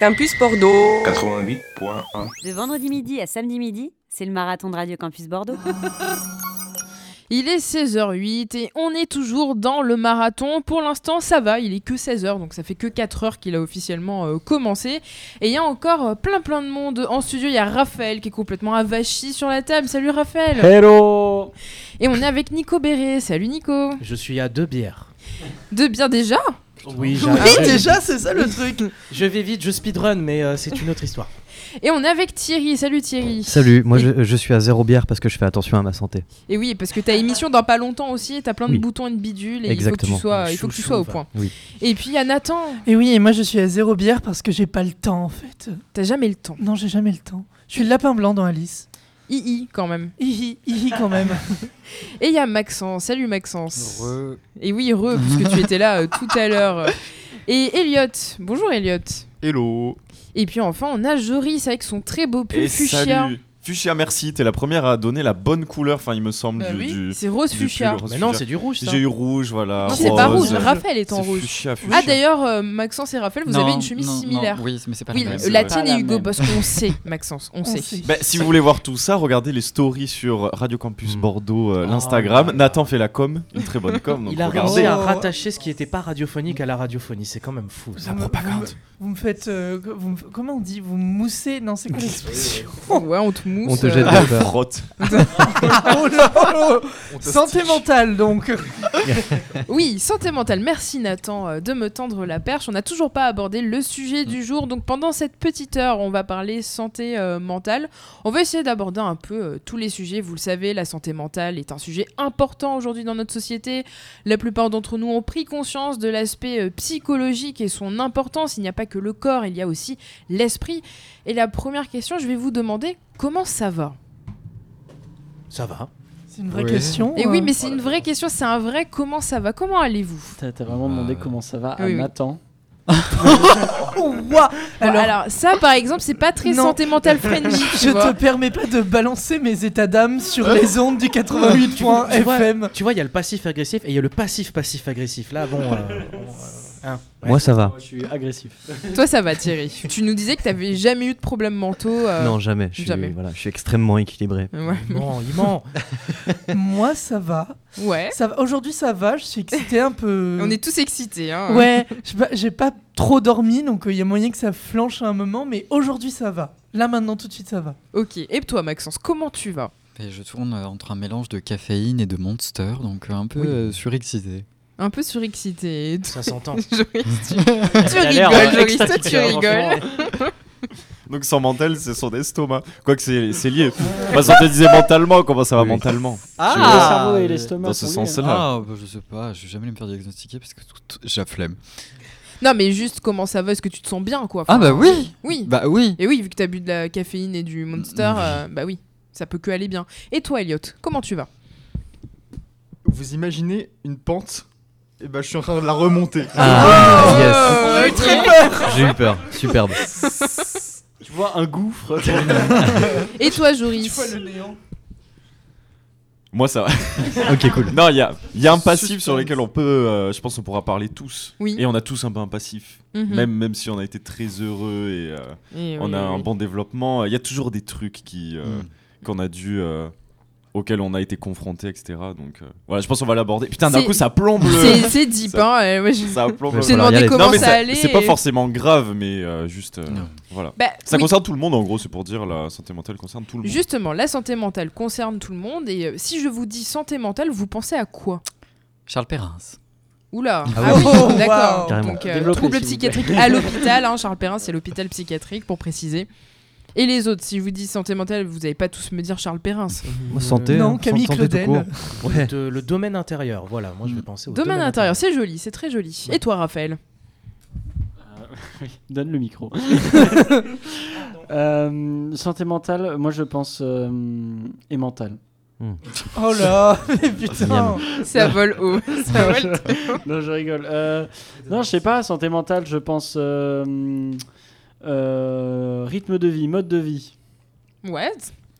Campus Bordeaux. 88.1. De vendredi midi à samedi midi, c'est le marathon de Radio Campus Bordeaux. Il est 16h08 et on est toujours dans le marathon. Pour l'instant, ça va, il est que 16h, donc ça fait que 4 heures qu'il a officiellement euh, commencé. Et il y a encore euh, plein plein de monde en studio. Il y a Raphaël qui est complètement avachi sur la table. Salut Raphaël Hello Et on est avec Nico Béret. Salut Nico Je suis à deux bières. De bien déjà? Oui, Oui, déjà, c'est ça le truc. Je vais vite, je speedrun, mais euh, c'est une autre histoire. Et on est avec Thierry. Salut Thierry Salut, moi Et- je, je suis à zéro bière parce que je fais attention à ma santé. Et oui, parce que t'as émission dans pas longtemps aussi, et t'as plein de Oui. boutons et de bidules, et Exactement. il faut que tu sois, il faut que tu Chouchou, sois au va. point. Oui. Et puis il y a Nathan. Et oui, et moi je suis à zéro bière parce que j'ai pas le temps en fait. T'as jamais le temps. Non, j'ai jamais le temps. Je suis le lapin blanc dans Alice. II quand même. Hihi, hihi quand même. Et il y a Maxence. Salut Maxence. Et oui, heureux, puisque tu étais là euh, tout à l'heure. Et Elliot. Bonjour Elliot. Hello Et puis enfin, on a Joris avec son très beau pull Et fuchsia. salut Fuchsia, merci, t'es la première à donner la bonne couleur, enfin il me semble, Bah du, oui, du- C'est rose du fuchsia. pull rose Mais non, c'est du rouge, ça. J'ai eu rouge, voilà. Non, c'est pas rouge. Raphaël est en rouge. Fuchsia, Ah d'ailleurs, euh, Maxence et Raphaël, vous Non, avez une chemise non, non, similaire. oui, mais c'est pas Oui, la même. la tienne et Hugo, parce qu'on sait, Maxence, on, On sait. sait. Bah, si vous voulez voir tout ça, regardez les stories sur Radio Campus Mm. Bordeaux, euh, Oh l'Instagram. Nathan fait la com, une très bonne com. Donc Il a regardez. réussi à Oh. rattacher ce qui n'était pas radiophonique à la radiophonie. C'est quand même fou. Ça. Vous me- vous me- Vous me faites. euh, comment on dit? Vous moussez? Non, c'est quoi l'expression? Ouais, on te mousse. On te euh, jette de peur. frotte. Oh là là Santé mentale donc. Oui, santé mentale. Merci Nathan euh, de me tendre la perche. On n'a toujours pas abordé le sujet du jour. Donc pendant cette petite heure, on va parler santé euh, mentale. On va essayer d'aborder un peu euh, tous les sujets. Vous le savez, la santé mentale est un sujet important aujourd'hui dans notre société. La plupart d'entre nous ont pris conscience de l'aspect euh, psychologique et son importance. Il n'y a pas que le corps, il y a aussi l'esprit. Et la première question, je vais vous demander comment ça va Ça va. C'est une vraie question. Et oui, euh. mais c'est une vraie question, c'est un vrai comment ça va Comment allez-vous? T'as vraiment demandé Euh, comment ça va à oui. Nathan. Oh, ouah Alors, Alors, ça, par exemple, c'est pas très Non. santé mentale friendly. je vois. te permets pas de balancer mes états d'âme sur les ondes du 88.1 Tu vois- FM. Tu vois, il y a le passif agressif et il y a le passif passif agressif. Là, bon. euh, bon, euh, ouais. Moi ça va. Je suis agressif. Toi, ça va, Thierry. tu nous disais que t'avais jamais eu de problèmes mentaux. euh, Non, jamais. Je suis, jamais. Voilà, je suis extrêmement équilibré. Ouais. Ment, il ment. Moi, ça va. Ouais. ça va. Aujourd'hui, ça va. Je suis excité un peu. On est tous excités. Hein. Ouais, j'ai pas- trop dormi, donc il y a moyen que ça flanche à un moment, mais aujourd'hui ça va. Là maintenant, tout de suite ça va. Ok. Et toi, Maxence, comment tu vas? Et je tourne euh, entre un mélange de caféine et de monster, donc euh, un peu Oui. euh, surexcité. Un peu surexcité. Et Ça s'entend. Joris, tu, tu Elle a l'air, rigoles, euh, Joris. Toi, tu rigoles. Donc sans mental, c'est son estomac. Quoique c'est c'est lié. Te disait mentalement, comment ça va Oui. mentalement Ah, Je- le cerveau et l'estomac. Dans ce sont liés. sens-là. Ah, bah, je sais pas, je vais jamais me faire diagnostiquer parce que tout- tout- j'ai la flemme. Non, mais juste comment ça va Est-ce que tu te sens bien, quoi? Ah, Enfin, bah oui Oui. Bah oui Et oui, vu que t'as bu de la caféine et du monster, euh, bah oui, ça peut que aller bien. Et toi, Elliot, comment tu vas? Vous imaginez une pente Et bah je suis en train de la remonter. Ah, Oh, yes. ok. J'ai eu peur. Superbe. Tu vois un gouffre. Et toi, Joris néant. Moi ça va. ok, cool. Non, il y a, il y a un passif sur lequel on peut, euh, je pense qu'on pourra parler tous. Oui. Et on a tous un peu un passif. Mhm. Même, même si on a été très heureux et euh, Et on oui, a un bon développement, il y a toujours des trucs qui, euh, Mm. qu'on a dû... auxquels on a été confronté, etc. Donc euh, voilà, je pense qu'on va l'aborder. Putain, d'un C'est- coup, ça plombe le... C'est deep, Ça- hein. ouais, je- Ça plombe le- demandé comment non, mais ça ça- allait. c'est pas forcément grave, mais euh, juste... euh, voilà. Bah, Ça oui. concerne tout le monde, en gros, c'est pour dire la santé mentale concerne tout le monde. Justement, la santé mentale concerne tout le monde. Et euh, si je vous dis santé mentale, vous pensez à quoi? Charles Perrins. Oula. Ah Ah, oui. Oh, d'accord. wow. Donc, euh, plaît. psychiatriques à l'hôpital. hein, Charles Perrin, c'est l'hôpital psychiatrique, pour préciser. Et les autres, si je vous dis santé mentale, vous n'allez pas tous me dire Charles Perrin. Moi, santé. Non, hein, Camille santé tout Claudel. court. Ouais. De- le domaine intérieur, voilà. Moi, je vais penser au Domaine intérieur, c'est joli, c'est très joli. Et toi, Raphaël? Oui, Donne le micro. Euh, santé mentale, moi je pense euh, et mentale. Oh là, mais putain. Ça vole haut. Ça vole non, je rigole. Euh, non, je sais pas, santé mentale, je pense euh, euh, rythme de vie, mode de vie, Ouais.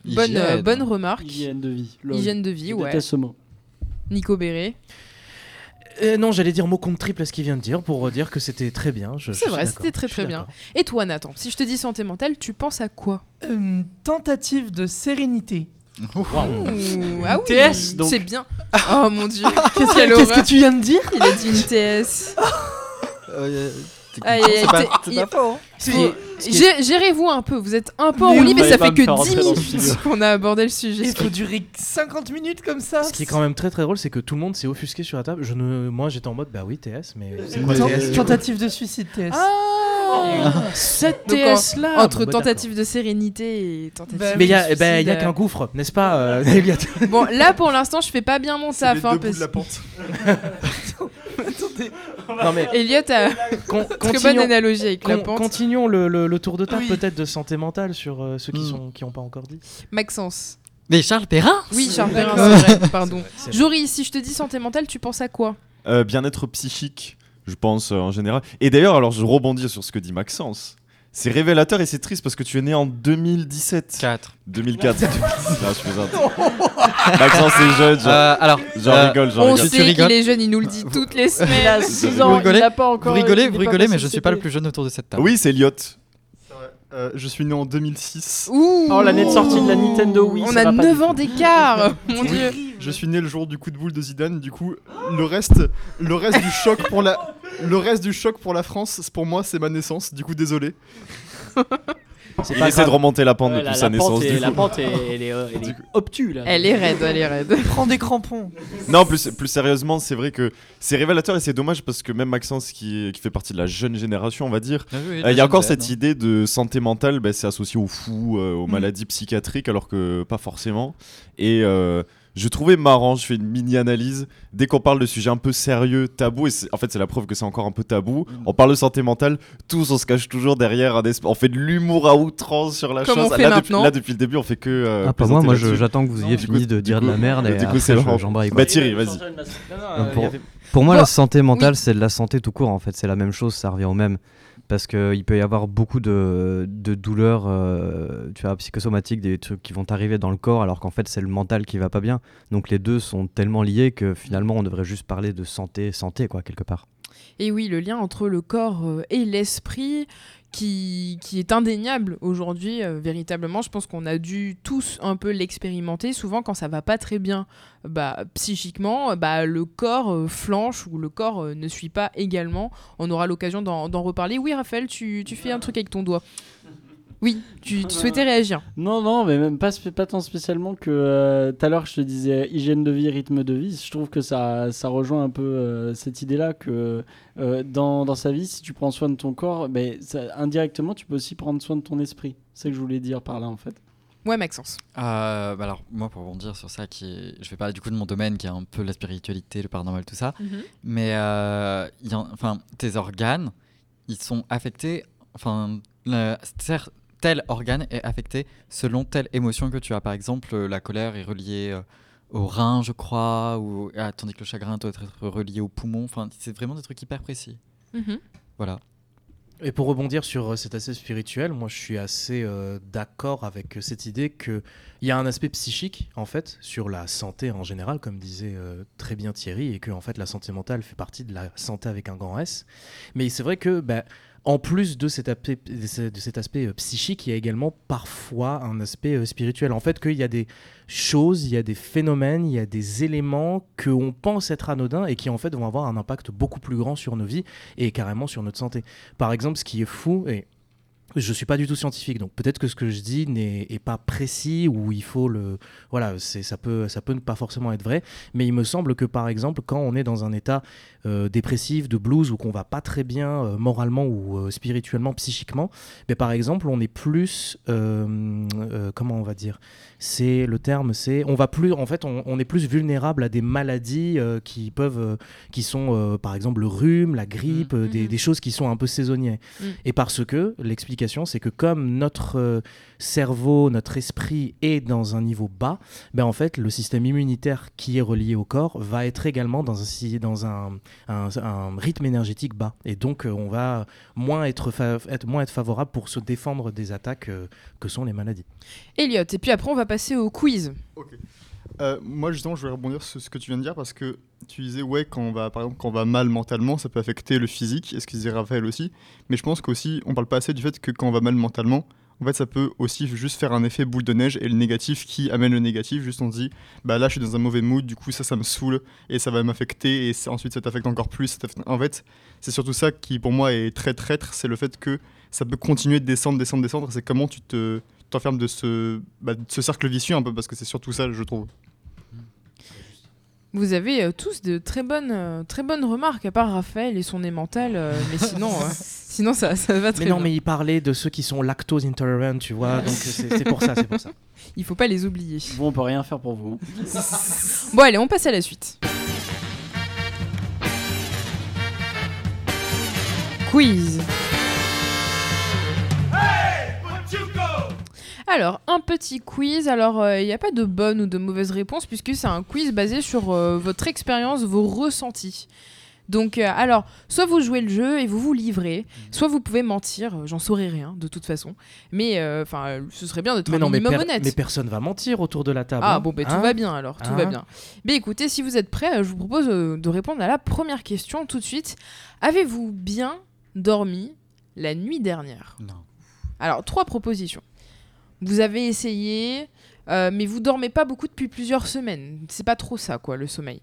Bonne, euh, Hygiène. bonne remarque. hygiène de vie. Lol. Hygiène de vie, Je ouais. déteste ce mot. Nico Béret. Euh, non, j'allais dire mot contre triple à ce qu'il vient de dire pour dire que c'était très bien. je- je C'est suis vrai, d'accord, c'était très je suis très bien. d'accord. Et toi, Nathan, si je te dis santé mentale, tu penses à quoi? Une tentative de sérénité. Ouh, Ah oui, TS, donc. c'est bien. Oh mon dieu, Qu'est-ce Quelle que, qu'est-ce horreur. que tu viens de dire? Il a dit une TS. Euh, C'est pas- pas faux. hein. Gérez-vous un peu, vous êtes un peu en Mais roulis, mais ça fait que faire 10 rentrer dans le minutes qu'on a abordé le sujet. Il faut durer 50 minutes comme ça Ce qui est quand même très très drôle, c'est que tout le monde s'est offusqué sur la table. Je ne, moi j'étais en mode bah oui TS, mais c'est quoi TS Tentative de suicide, TS. Ah Cette TS là Entre Bon, bah, tentative de sérénité et tentative Bah, de Mais il y a, suicide, bah, il y a euh, qu'un gouffre, n'est-ce pas, euh, Bon, là pour l'instant, je fais pas bien mon taf. les Hein, deux bouts parce... Non mais Elliot a con- très bonne analogie avec la con- pente. continuons le, le- le tour de table Oui. peut-être de santé mentale sur euh, ceux qui Hmm. sont qui ont pas encore dit. Maxence. Mais Charles Perrin Oui, Charles Perrin, c'est vrai, pardon. Vrai. Jory, si je te dis santé mentale, tu penses à quoi? Euh, Bien-être psychique, je pense, euh, en général. Et d'ailleurs, alors je rebondis sur ce que dit Maxence. C'est révélateur et c'est triste parce que tu es né en 2017. 4. 2004. non, je plaisante. Maxence est jeune, j'en Euh, alors, j'en euh, rigole, j'en On rigole. tu sait rigoles qu'il est jeune, il nous le dit toutes les Il a semaines. 6 Vous ans, rigolez il a pas encore. vous rigolez, est vous rigolez, mais je suis pas le plus jeune autour de cette table. Oui, c'est Elliot. Euh, je suis né en 2006. Ouh Oh, l'année de sortie de la Nintendo Wii, On ça a va pas 9 du ans d'écart Mon dieu Je suis né le jour du coup de boule de Zidane. Du coup, le reste, le reste du choc pour la, le reste du choc pour la France, pour moi, c'est ma naissance. Du coup, désolé. Il essaie de remonter la pente Ouais, depuis la, sa la pente naissance. est, du la coup. pente est, elle est, euh, elle est là. Elle est raide, elle est raide. Prends des crampons. Non, plus, plus sérieusement, c'est vrai que c'est révélateur et c'est dommage parce que même Maxence, qui, qui fait partie de la jeune génération, on va dire, Ah oui, Euh, Il y a encore cette idée de santé mentale, bah, c'est associé aux fous, euh, aux Mm. maladies psychiatriques, alors que pas forcément. Et euh, je trouvais marrant, je fais une mini-analyse, dès qu'on parle de sujets un peu sérieux, tabous, et en fait c'est la preuve que c'est encore un peu tabou, Mm. on parle de santé mentale, tous on se cache toujours derrière, un on fait de l'humour à outrance sur la Comme chose. on fait là, maintenant. depuis, là, depuis le début, on fait que... euh, Ah, pas moi, moi j'attends que vous ayez fini coup- de dire coup- de la merde et du coup, c'est j'embraye. Bah, Thierry, vas-y. pour- Pour moi, la santé mentale, c'est de la santé tout court. En fait, c'est la même chose, ça revient au même. Parce qu'il peut y avoir beaucoup de, douleurs euh, tu vois, psychosomatiques, des trucs qui vont arriver dans le corps, alors qu'en fait, c'est le mental qui va pas bien. Donc les deux sont tellement liés que finalement, on devrait juste parler de santé, santé, quoi, quelque part. Et oui, le lien entre le corps euh, et l'esprit qui, qui est indéniable aujourd'hui, euh, véritablement. Je pense qu'on a dû tous un peu l'expérimenter. Souvent, quand ça va pas très bien bah, psychiquement, bah, le corps euh, flanche ou le corps ne suit pas également. On aura l'occasion d'en d'en reparler. Oui, Raphaël, tu, tu fais un truc avec ton doigt. Oui, tu, tu souhaitais réagir. Non, non, mais même pas, tant spécialement que euh, tout à l'heure je te disais hygiène de vie, rythme de vie. Je trouve que ça, ça rejoint un peu euh, cette idée-là que euh, dans, dans sa vie, si tu prends soin de ton corps, ben, ça- indirectement tu peux aussi prendre soin de ton esprit. C'est ce que je voulais dire par là en fait. Ouais, Maxence. Euh, bah alors, moi, pour rebondir sur ça, qui est... je vais parler du coup de mon domaine, qui est un peu la spiritualité, le paranormal, tout ça. Mais euh, il y en- enfin, tes organes, ils sont affectés. Enfin, le- tel organe est affecté selon telle émotion que tu as. Par exemple, euh, la colère est reliée euh, au rein, je crois, ou ah, tandis que le chagrin doit être relié au poumon. Enfin, c'est vraiment des trucs hyper précis. Mhm. Voilà. Et pour rebondir sur euh, cet aspect spirituel, moi je suis assez euh, d'accord avec cette idée qu'il y a un aspect psychique en fait sur la santé en général, comme disait euh, très bien Thierry, et que en fait la santé mentale fait partie de la santé avec un grand S. Mais c'est vrai que bah, en plus de cet aspect, euh, psychique, il y a également parfois un aspect euh, spirituel. En fait, qu'il y a des choses, il y a des phénomènes, il y a des éléments qu'on pense être anodins et qui en fait vont avoir un impact beaucoup plus grand sur nos vies et carrément sur notre santé. Par exemple, ce qui est fou, et je suis pas du tout scientifique, donc peut-être que ce que je dis n'est est pas précis ou il faut le voilà, ça peut ça peut ne pas forcément être vrai, mais il me semble que par exemple quand on est dans un état euh, dépressif, de blues ou qu'on va pas très bien euh, moralement ou euh, spirituellement, psychiquement, mais par exemple on est plus comment on va dire, c'est le terme, c'est on va plus en fait on, on est plus vulnérable à des maladies euh, qui peuvent euh, qui sont euh, par exemple le rhume, la grippe, des, Mhm. des choses qui sont un peu saisonnières. Mm. Et parce que l'explication, c'est que comme notre cerveau, notre esprit est dans un niveau bas, ben en fait, le système immunitaire qui est relié au corps va être également dans un, dans un, un- un rythme énergétique bas. Et donc, euh, on va moins être, fa- être, moins être favorable pour se défendre des attaques euh, que sont les maladies. Elliot, et puis après on va passer au quiz. Euh, moi, justement, je voulais rebondir sur ce que tu viens de dire parce que tu disais, ouais, quand on va, par exemple, quand on va mal mentalement, ça peut affecter le physique, et ce qu'il disait Raphaël aussi. Mais je pense qu'aussi, on parle pas assez du fait que quand on va mal mentalement, en fait, ça peut aussi juste faire un effet boule de neige et le négatif qui amène le négatif. Juste on se dit, bah là, je suis dans un mauvais mood, du coup, ça, ça me saoule et ça va m'affecter et ensuite, ça t'affecte encore plus. En fait, c'est surtout ça qui, pour moi, est très traître, c'est le fait que ça peut continuer de descendre, descendre, descendre. C'est comment tu te t'enfermes de ce, bah, de ce cercle vicieux un peu, parce que c'est surtout ça, je trouve. Vous avez euh, tous de très bonnes, euh, très bonnes remarques, à part Raphaël et son nez mental, euh, mais sinon, euh, sinon ça, ça va très Mais non, bien. mais il parlait de ceux qui sont lactose intolerant, tu vois, donc c'est pour ça, c'est pour ça. Il faut pas les oublier. Bon, on peut rien faire pour vous. Bon, allez, on passe à la suite. Quiz. Alors, un petit quiz. Alors, il n'y a pas de bonne ou de mauvaise réponse puisque c'est un quiz basé sur euh, votre expérience, vos ressentis. Donc, euh, alors, soit vous jouez le jeu et vous vous livrez, soit vous pouvez mentir. euh, J'en saurai rien de toute façon. Mais, euh, enfin, euh, ce serait bien d'être Mais un non, mais, minimum per- honnête. mais personne va mentir autour de la table. Ah hein. bon, bah, tout Hein va bien alors, tout va Hein bien. Mais écoutez, si vous êtes prêts, euh, je vous propose euh, de répondre à la première question tout de suite. Avez-vous bien dormi la nuit dernière? Non. Alors, trois propositions. Vous avez essayé, euh, mais vous dormez pas beaucoup depuis plusieurs semaines. C'est pas trop ça, quoi, le sommeil.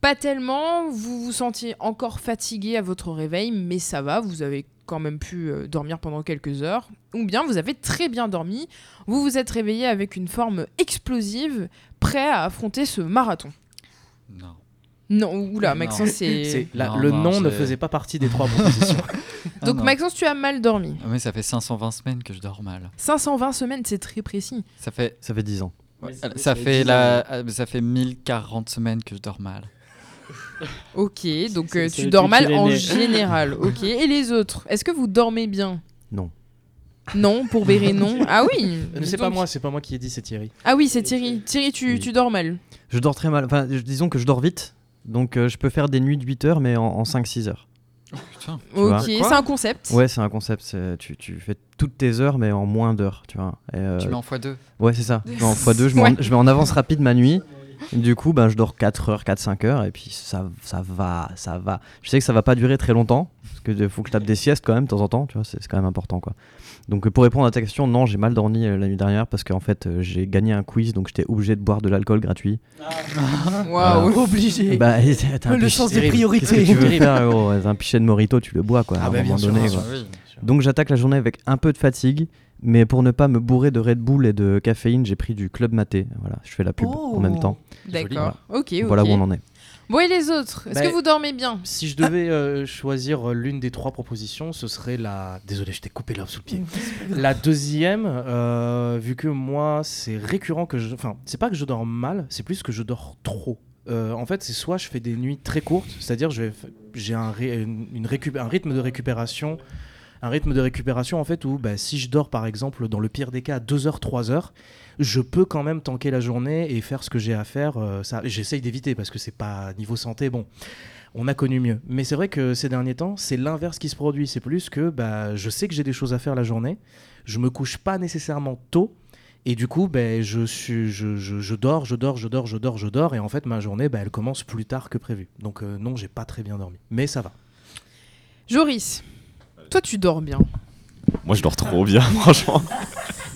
Pas tellement, vous vous sentiez encore fatigué à votre réveil, mais ça va, vous avez quand même pu euh, dormir pendant quelques heures. Ou bien vous avez très bien dormi, vous vous êtes réveillé avec une forme explosive, prêt à affronter ce marathon. Non. Non, oula, Non. Maxence, c'est... La- Non, le non, nom ne faisait pas partie des trois propositions. Ah Donc non. Maxence, tu as mal dormi. Ah, Mais ça fait 520 semaines que je dors mal. 520 semaines, c'est très précis. Ça fait, Ça fait 10 ans. ça fait, la, ça fait 1040 semaines que je dors mal. Ok, donc euh, tu dors mal en né. général. Ok, et les autres Est-ce que vous dormez bien? Non. Non, pour Béré, non. Ah oui Euh, c'est pas moi, c'est pas moi qui ai dit, c'est Thierry. Ah oui, c'est Thierry. Thierry, tu, Oui. tu dors mal. Je dors très mal. Enfin, disons que je dors vite. Donc euh, je peux faire des nuits de 8 heures, mais en, en 5-6 heures. Putain. vois. Ok, c'est un concept. Ouais, c'est un concept. c'est- Tu, tu fais toutes tes heures, mais en moins d'heures, tu vois. Et, euh, Tu mets en x2. Ouais, c'est ça. Je mets en x2, je, mets en- Ouais. je mets en avance rapide ma nuit. Du coup, ben, je dors 4 heures, 4-5 heures, et puis ça, ça va, ça va. Je sais que ça va pas durer très longtemps, parce qu'il faut que je tape des siestes quand même de temps en temps, tu vois, c'est c'est quand même important, quoi. Donc pour répondre à ta question, non, j'ai mal dormi euh, la nuit dernière, parce qu'en fait, euh, j'ai gagné un quiz, donc j'étais obligé de boire de l'alcool gratuit. Waouh. Obligé. Bah, t'as un le pichet- sens des terrible. Qu'est-ce que priorités. tu veux faire, gros T'as Un pichet de Morito, tu le bois, quoi, à Ah un bah, bien moment sûr, donné, bien quoi. sûr. oui. Donc j'attaque la journée avec un peu de fatigue, mais pour ne pas me bourrer de Red Bull et de caféine, j'ai pris du Club Maté. Voilà, je fais la pub en même Oh. temps. D'accord. Ok, ok. Voilà où on en est. Bon, et les autres Est-ce Bah, que vous dormez bien? Si je devais euh, choisir euh, l'une des trois propositions, ce serait la. Désolé, je t'ai coupé l'herbe sous le pied. La deuxième, euh, vu que moi, c'est récurrent que je. Enfin, c'est pas que je dors mal, c'est plus que je dors trop. Euh, en fait, c'est soit je fais des nuits très courtes, c'est-à-dire j'ai un, ré- une récup- un rythme de récupération, un rythme de récupération en fait où bah, si je dors par exemple dans le pire des cas 2 heures, 3 heures, je peux quand même tanker la journée et faire ce que j'ai à faire. euh, ça, j'essaye d'éviter parce que c'est pas niveau santé. Bon, on a connu mieux. Mais c'est vrai que ces derniers temps, c'est l'inverse qui se produit. C'est plus que bah, je sais que j'ai des choses à faire la journée. Je me couche pas nécessairement tôt. Et du coup, ben, je, suis, je, je, dors, je dors, je dors, je dors, je dors. Et en fait, ma journée, ben, elle commence plus tard que prévu. Donc euh, non, j'ai pas très bien dormi. Mais ça va. Joris, toi tu dors bien. Moi, je dors trop bien, franchement.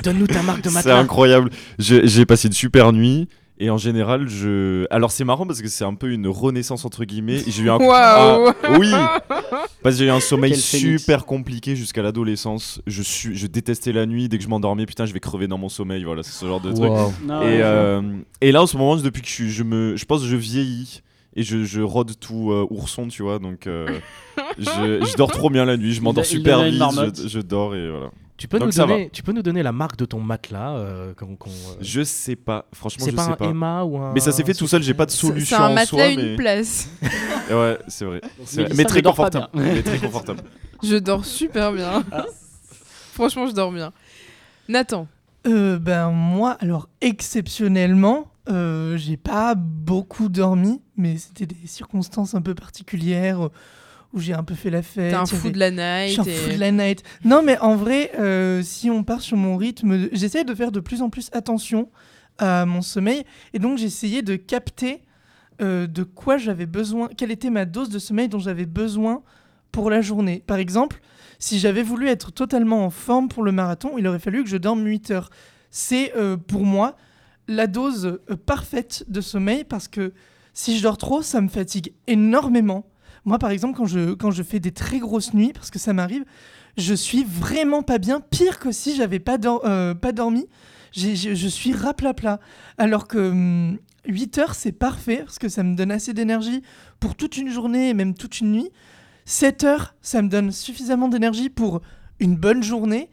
Donne-nous ta marque de C'est matelas. incroyable. J'ai passé une super nuit. Et en général, je. Alors, c'est marrant parce que c'est un peu une renaissance, entre guillemets. J'ai eu un. Waouh. Ah, Oui Parce que j'ai eu un sommeil Quel phénix. super compliqué jusqu'à l'adolescence. Je, suis... je détestais la nuit. Dès que je m'endormais, putain, je vais crever dans mon sommeil. Voilà, c'est ce genre de truc. Wow. Non, Et, ouais, euh, et là, en ce moment, depuis que je suis, je me, je pense que je vieillis et je, je rôde tout euh, ourson, tu vois. Donc, euh, je, je dors trop bien la nuit. Je m'endors super vite. Je, je dors et voilà. Tu peux, Donc nous donner, tu peux nous donner la marque de ton matelas euh, qu'on, euh, Je sais pas. Franchement, C'est je pas sais un pas. Emma ou un. Mais ça s'est fait tout seul. J'ai pas de solution c'est un en matelas, soi, une mais place. Et ouais, c'est vrai. Vrai. Mais très confortable. bien. Mais très confortable. Je dors super bien. Ah. Franchement, je dors bien. Nathan, Euh, ben moi, alors exceptionnellement, euh, j'ai pas beaucoup dormi, mais c'était des circonstances un peu particulières euh, où j'ai un peu fait la fête. t'es un fou avait- de la Je suis night. un et- fou de la night. Non, mais en vrai, euh, si on part sur mon rythme, j'essaie de faire de plus en plus attention à mon sommeil. Et donc, essayé de capter euh, de quoi j'avais besoin, quelle était ma dose de sommeil dont j'avais besoin pour la journée. Par exemple, si j'avais voulu être totalement en forme pour le marathon, il aurait fallu que je dorme 8 heures. C'est euh, pour moi la dose euh, parfaite de sommeil parce que si je dors trop, ça me fatigue énormément. Moi, par exemple, quand je, quand je fais des très grosses nuits, parce que ça m'arrive, je suis vraiment pas bien. Pire que si j'avais pas, euh, pas dormi, je suis raplapla. Alors que hum, 8 heures, c'est parfait, parce que ça me donne assez d'énergie pour toute une journée et même toute une nuit. 7 heures, ça me donne suffisamment d'énergie pour une bonne journée.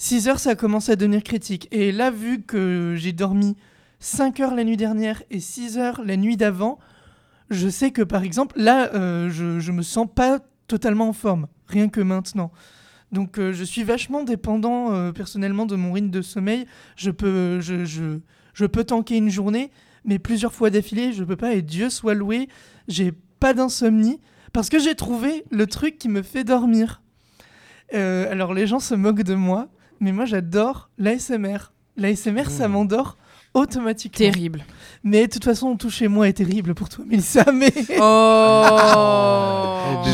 6 heures, ça commence à devenir critique. Et là, vu que j'ai dormi 5 heures la nuit dernière et 6 heures la nuit d'avant, je sais que par exemple, là, euh, je, je me sens pas totalement en forme, rien que maintenant. Donc euh, je suis vachement dépendant euh, personnellement de mon rythme de sommeil. Je peux, je, je, je peux tanker une journée, mais plusieurs fois d'affilée, je peux pas. Et Dieu soit loué, j'ai pas d'insomnie parce que j'ai trouvé le truc qui me fait dormir. Alors les gens se moquent de moi, mais moi j'adore l'ASMR. L'ASMR, ça Mmh. m'endort automatiquement. Terrible. Mais de toute façon, tout chez moi est terrible pour toi, Mélissa. Mais Oh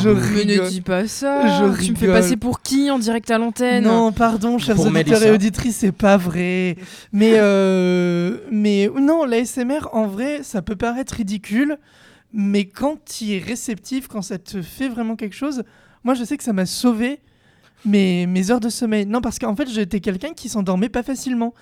Je Mais ne dis pas ça Je Tu me fais passer pour qui en direct à l'antenne? Non, pardon, chers Pour auditeurs Mélissa. et auditrices, c'est pas vrai. Mais euh, mais non, l'ASMR, en vrai, ça peut paraître ridicule, mais quand tu es réceptif, quand ça te fait vraiment quelque chose, moi je sais que ça m'a sauvé mes, mes heures de sommeil. Non, parce qu'en fait, j'étais quelqu'un qui s'endormait pas facilement.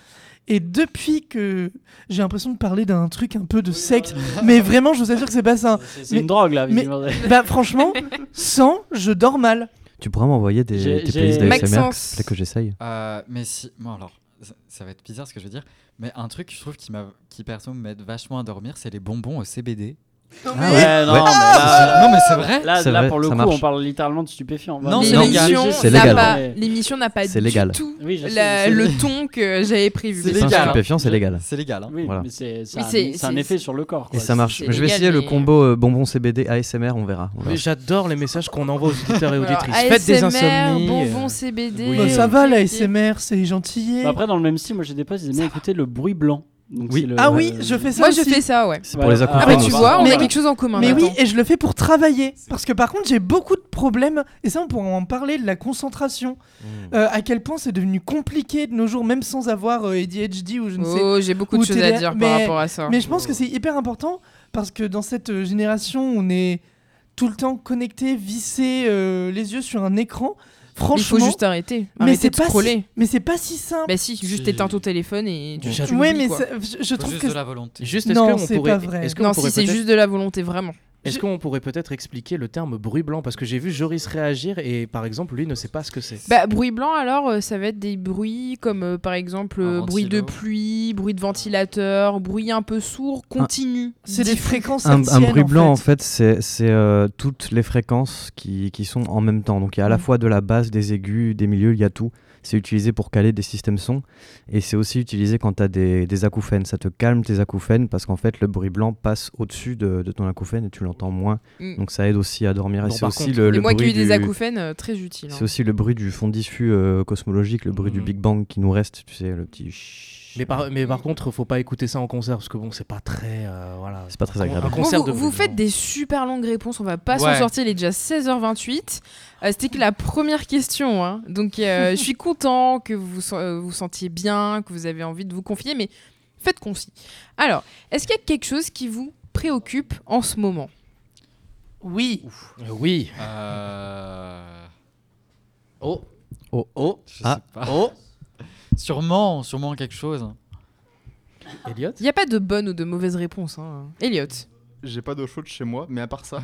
Et depuis que j'ai l'impression de parler d'un truc un peu de sexe, mais vraiment, je vous assure que c'est pas ça. C'est une drogue là, mais-. Bah franchement, sans, je dors mal. Tu pourras m'envoyer des, des playlists d'ASMR Maxence. là que j'essaye. Euh, mais si, moi alors, ça, ça va être bizarre ce que je veux dire, mais un truc je trouve qui m'a, qui perso m'aide vachement à dormir, c'est les bonbons au CBD. Ah Ouais, ouais, non, mais là, non mais c'est vrai. là, C'est là, vrai, pour le ça coup, marche. on parle littéralement de stupéfiants. Non, Mais c'est légal. l'émission C'est n'a légal. pas, Mais- l'émission n'a pas C'est du légal. tout Oui, je sais, la- c'est- le ton que j'avais prévu. C'est C'est un légal, stupéfiant, c'est légal. C'est légal. hein. Oui, Voilà. mais c'est c'est Oui, un, c'est- c'est un c'est- effet sur le corps. Et quoi. ça marche. c'est Je vais légal, essayer le mais- combo euh, bonbon CBD ASMR, on verra. on verra. Mais j'adore les messages qu'on envoie aux auditeurs et Alors, auditrices. Faites des ASMR, insomnies. bonbons euh, CBD. Oui. Bah, ça va, la SMR, c'est gentil. Bah, Après, dans le même style, moi j'ai des potes, ils aiment bien écouter le bruit blanc. Donc, Oui. le- Ah oui, euh, je fais ça Moi, je aussi. fais ça, ouais. C'est pour les Ah, Ah, bah, tu vois, on mais- a quelque chose en commun. Mais oui, et je le fais pour travailler. Parce que par contre, j'ai beaucoup de problèmes, et ça, on pourra en parler, de la concentration. Mm. Euh, à quel point c'est devenu compliqué de nos jours, même sans avoir euh, ADHD ou je ne sais. Oh, j'ai beaucoup de choses à dire mais- par rapport à ça. Mais je pense que c'est hyper important, parce que dans cette euh, génération, on est tout le temps connecté, vissé euh, les yeux sur un écran. Il faut juste arrêter. mais c'est de pas si, mais c'est pas si simple. Bah si, juste éteins ton téléphone et tu, tu ouais, mais quoi. ça- je, trouve juste que de la volonté. Juste, est-ce Non, c'est pourrait, pas vrai. est-ce qu'on Non, si c'est juste de la volonté, vraiment. Est-ce qu'on pourrait peut-être expliquer le terme bruit blanc? Parce que j'ai vu Joris réagir et par exemple, lui ne sait pas ce que c'est. Bah, bruit blanc, alors, euh, ça va être des bruits comme euh, par exemple euh, bruit de pluie, bruit de ventilateur, bruit un peu sourd, continu. c'est des fréquences Un, un bruit blanc, en fait. fait, c'est c'est, euh, toutes les fréquences qui, qui sont en même temps. Donc il y a à la Mm. fois de la basse, des aigus, des milieux, il y a tout. C'est utilisé pour caler des systèmes son. Et c'est aussi utilisé quand tu as des, des acouphènes. Ça te calme tes acouphènes parce qu'en fait, le bruit blanc passe au-dessus de, de ton acouphène et tu l'entends moins. Mm. Donc ça aide aussi à dormir. Et Bon, c'est par aussi contre- le, Et le moi qui ai bruit eu des du- acouphènes, euh, très utile. C'est aussi le bruit du fond diffus euh, cosmologique, le bruit du Mhm. Big Bang qui nous reste, tu sais, le petit. Mais par, mais par contre, faut pas écouter ça en concert parce que bon, c'est pas très. euh, voilà. C'est pas très agréable. Un concert vous, de vous bruit faites des super longues réponses, on va pas s'en Ouais. sortir, il est déjà 16h28. Euh, C'était que la première question, hein. donc euh, je suis content que vous euh, vous sentiez bien, que vous avez envie de vous confier, mais faites concis. Alors, est-ce qu'il y a quelque chose qui vous préoccupe en ce moment? Oui. Euh, oui. Euh... Oh. Oh. Oh. Je Ah. sais pas. Oh. Sûrement, sûrement quelque chose. Elliot? Il n'y a pas de bonne ou de mauvaise réponse. Hein. Elliot? J'ai pas d'eau chaude chez moi, mais à part ça,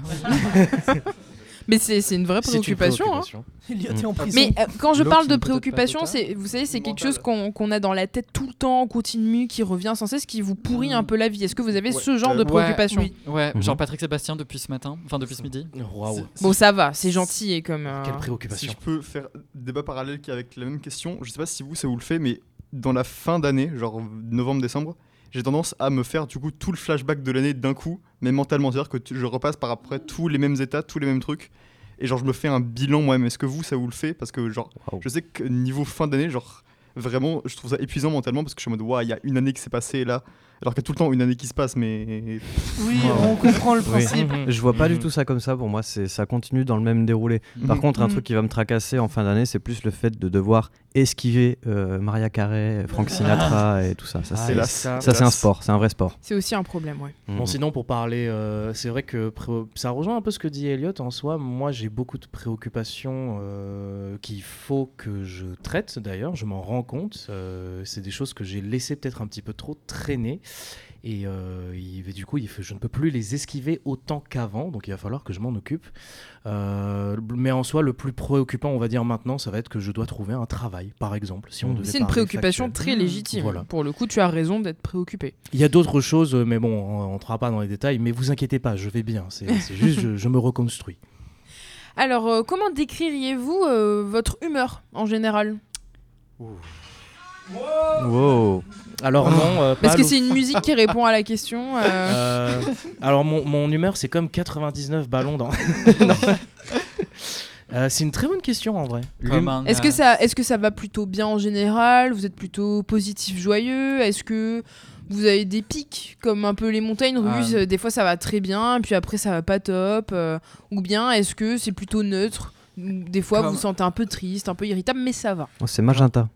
Mais c'est c'est une vraie une préoccupation. hein. préoccupation. Elliot Mm. en prison. Mais euh, quand je parle de préoccupation, c'est, vous savez, c'est quelque chose qu'on qu'on a dans la tête tout le temps, continue, qui revient sans cesse, qui vous pourrit un peu la vie. Est-ce que vous avez Ouais. ce genre Euh, de ouais, préoccupation oui. Ouais, Mhm. genre Patrick Sébastien depuis ce matin, enfin depuis ce midi. Waouh. Bon, ça va, c'est gentil et comme. euh, Quelle si préoccupation. je peux faire débat parallèle avec la même question, je sais pas si vous ça vous le fait, mais dans la fin d'année, genre novembre-décembre, j'ai tendance à me faire du coup tout le flashback de l'année d'un coup, mais mentalement, c'est-à-dire que tu- je repasse par après tous les mêmes états, tous les mêmes trucs, et genre je me fais un bilan moi-même. Est-ce que vous ça vous le fait? Parce que genre je sais que niveau fin d'année, genre vraiment, je trouve ça épuisant mentalement parce que je suis en mode, waouh, il y a une année qui s'est passée là, alors qu'il y a tout le temps une année qui se passe, mais. Oui, on comprend le Oui. principe. Mhm. Je vois pas du Mhm. tout ça comme ça. Pour moi, c'est ça continue dans le même déroulé. Par Mhm. contre, un Mhm. truc qui va me tracasser en fin d'année, c'est plus le fait de devoir esquiver euh, Maria Carey, Frank Sinatra et tout ça. Ça, Ah, c'est ça- ça, c'est un sport, c'est un vrai sport. C'est aussi un problème, ouais. Bon, Mhm. sinon, pour parler, euh, c'est vrai que ça rejoint un peu ce que dit Elliot en soi. Moi, j'ai beaucoup de préoccupations euh, qu'il faut que je traite d'ailleurs. Je m'en rends compte. Euh, c'est des choses que j'ai laissé peut-être un petit peu trop traîner. Et, euh, il- et du coup, il je ne peux plus les esquiver autant qu'avant. Donc, il va falloir que je m'en occupe. Euh, mais en soi, le plus préoccupant, on va dire maintenant, ça va être que je dois trouver un travail, par exemple. Si on devait C'est une préoccupation factuel. très légitime. Voilà. Pour le coup, tu as raison d'être préoccupé. Il y a d'autres choses, mais bon, on n'entrera pas dans les détails. Mais vous inquiétez pas, je vais bien. C'est juste, je, je me reconstruis. Alors, euh, comment décririez-vous euh, votre humeur en général? Wow. Alors non, euh, Parce que c'est une musique qui répond à la question. euh, Euh, alors mon, mon humeur, c'est comme 99 ballons dans. Euh, c'est une très bonne question en vrai. Est-ce que ça, est-ce que ça va plutôt bien en général? Vous êtes plutôt positif, joyeux? Est-ce que vous avez des pics comme un peu les montagnes russes Ah. euh, Des fois ça va très bien, puis après ça va pas top. euh, ou bien est-ce que c'est plutôt neutre? Des fois vous vous sentez un peu triste, un peu irritable, mais ça va. Oh, c'est magenta.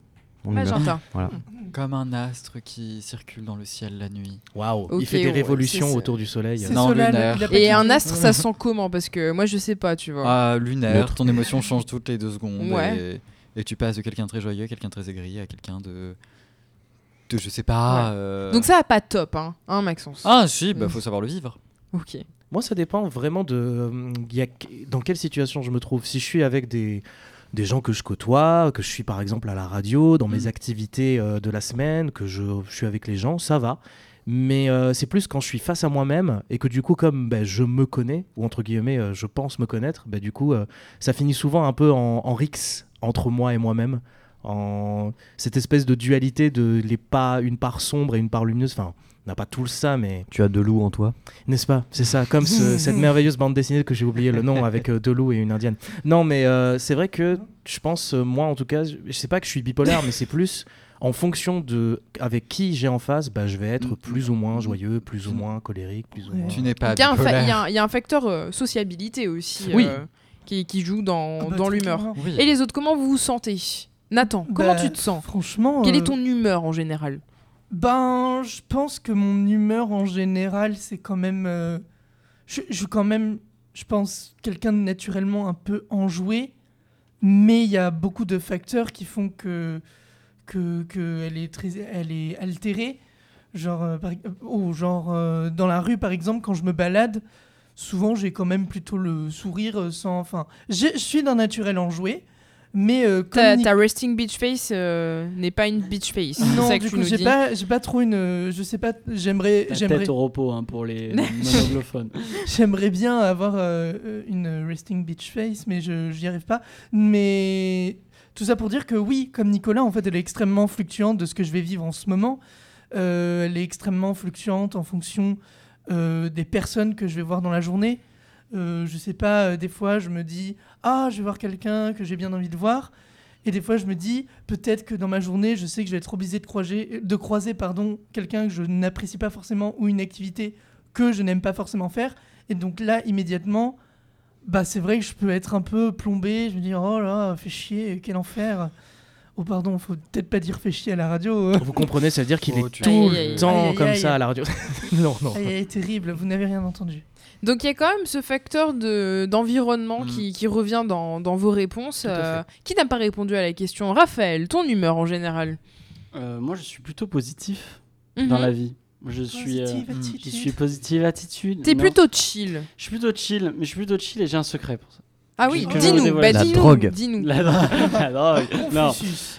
Magenta. Voilà. Comme un astre qui circule dans le ciel la nuit. Waouh, il fait des ouais, révolutions autour du soleil. Non, lunaire. Et un astre, ça sent comment? Parce que moi je sais pas, tu vois. Ah, lunaire, ton émotion change toutes les deux secondes. Ouais. Et, et tu passes de quelqu'un très joyeux à quelqu'un très aigri à quelqu'un de. de je sais pas. Ouais. euh, Donc ça va pas top, hein, hein Maxence Ah, si, bah Mm. faut savoir le vivre. Ok. Moi, ça dépend vraiment de euh, il y a- dans quelle situation je me trouve. Si je suis avec des, des gens que je côtoie, que je suis par exemple à la radio, dans mes Mhm. activités euh, de la semaine, que je, je suis avec les gens, ça va. Mais euh, c'est plus quand je suis face à moi-même et que du coup, comme ben, je me connais, ou entre guillemets, euh, je pense me connaître, ben, du coup, ça finit souvent un peu en, en rixe entre moi et moi-même. En cette espèce de dualité de les pas, une part sombre et une part lumineuse. Enfin, n'a pas tout ça, mais Tu as de loup en toi? n'est-ce pas? C'est ça, comme ce- cette merveilleuse bande dessinée que j'ai oublié le nom avec euh, deux loups et une indienne. Non, mais euh, c'est vrai que je pense, euh, moi en tout cas, je je sais pas que je suis bipolaire, mais c'est plus en fonction de avec qui j'ai en face, bah, je vais être plus ou moins joyeux, plus ou moins colérique, plus ou moins. Tu n'es pas. Il y, a un fa- bipolaire. il y a un- il y a un facteur euh, sociabilité aussi Oui. qui, qui joue dans, Ah bah, dans l'humeur. Oui. Et les autres, comment vous vous sentez? Nathan, comment Bah, tu te sens? Franchement. Quelle euh, est ton humeur en général? Ben, je pense que mon humeur en général, c'est quand même. euh, je, suis quand même, je pense, quelqu'un de naturellement un peu enjoué, mais il y a beaucoup de facteurs qui font que que, que elle est très, elle est altérée. Genre, euh, genre euh, dans la rue, par exemple, quand je me balade, souvent j'ai quand même plutôt le sourire euh, sans. Enfin, je suis d'un naturel enjoué, mais euh, ta, resting beach face euh, n'est pas une beach face. non, ça du coup, j'ai pas, j'ai pas trop une. euh, Je sais pas, j'aimerais. J'aimerais tête au repos hein, pour les non-anglophones. J'aimerais bien avoir euh, une resting beach face, mais je n'y arrive pas. Mais tout ça pour dire que oui, comme Nicolas, en fait, elle est extrêmement fluctuante de ce que je vais vivre en ce moment. Euh, elle est extrêmement fluctuante en fonction euh, des personnes que je vais voir dans la journée. Euh, je sais pas, euh, des fois, je me dis ah, je vais voir quelqu'un que j'ai bien envie de voir. Et des fois, je me dis peut-être que dans ma journée, je sais que je vais être obligé de croiser, de croiser pardon, quelqu'un que je n'apprécie pas forcément ou une activité que je n'aime pas forcément faire. Et donc là, immédiatement, bah c'est vrai que je peux être un peu plombé. Je me dis oh là, fait chier, quel enfer. Oh pardon, faut peut-être pas dire fait chier à la radio. Vous comprenez, ça veut dire qu'il Oh, est tout Aïe, le aïe, temps Aïe, comme ça à la radio. non, non. Aïe, terrible, vous n'avez rien entendu. Donc il y a quand même ce facteur de, d'environnement Mm. qui, qui revient dans, dans vos réponses. Euh, qui n'a pas répondu à la question Raphaël, ton humeur en général Euh, moi, je suis plutôt positif Mhm. dans la vie. Je suis, euh, Positive hmm, je attitude. suis positive attitude. T'es Non, plutôt chill. Je suis plutôt chill, mais je suis plutôt chill et j'ai un secret pour ça. Ah oui, dis-nous, bah La dis-nous, drogue. dis-nous. La, la drogue. Non,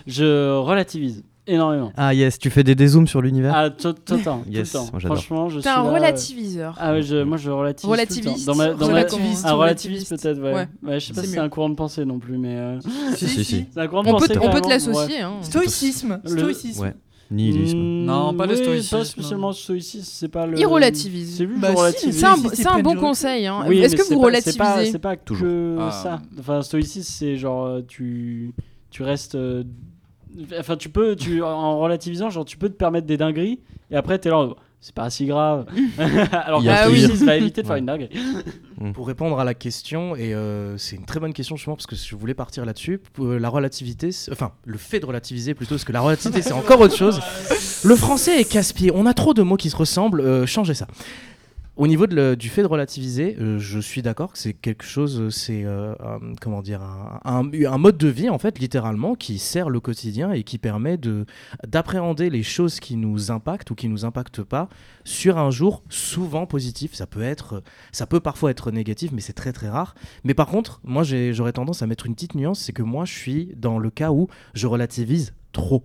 je relativise énormément. Ah yes, tu fais des dézooms sur l'univers Ah, tout, tout le temps. tout Yes, le temps. moi. Franchement, je T'es suis un là, euh, relativiseur. Ah ouais, je, moi je relativise. Relativiste. Dans ma, dans ma- Relativiste. un relativiste. relativiste peut-être, ouais. Ouais. Ouais, je sais pas C'est si c'est un courant de pensée non plus, mais. euh, Si, si, si. C'est un courant de On peut, pensée. t- on peut te l'associer. hein. Stoïcisme. Le- Stoïcisme. Ouais. Nihilisme. Mm, Non, pas le stoïcisme. Pas spécialement stoïcisme, c'est pas le. Il relativise. C'est vu, Bah, si, relativise. C'est un, si, bon conseil. hein. Oui, Est-ce que vous pas- pas- relativisez C'est pas Toujours. que Ah. ça. Enfin, stoïcisme, c'est genre euh, tu tu restes euh, Enfin, tu peux, tu, en relativisant, genre, tu peux te permettre des dingueries et après, t'es là, c'est pas si grave. Alors Il y a- que Ah le oui. stoïcisme va éviter de faire Ouais. une dinguerie. Pour répondre à la question, et euh, c'est une très bonne question justement parce que je voulais partir là-dessus, pour, euh, la relativité, enfin le fait de relativiser plutôt, parce que la relativité c'est encore autre chose. Le français est casse-pied, on a trop de mots qui se ressemblent, euh, changez ça. Au niveau du fait de relativiser, euh, je suis d'accord que c'est quelque chose, euh, c'est euh, comment dire, un, un- mode de vie en fait, littéralement, qui sert le quotidien et qui permet de d'appréhender les choses qui nous impactent ou qui nous impactent pas sur un jour souvent positif. Ça peut être, ça peut parfois être négatif, mais c'est très très rare. Mais par contre, moi j'aurais tendance à mettre une petite nuance, c'est que moi je suis dans le cas où je relativise trop.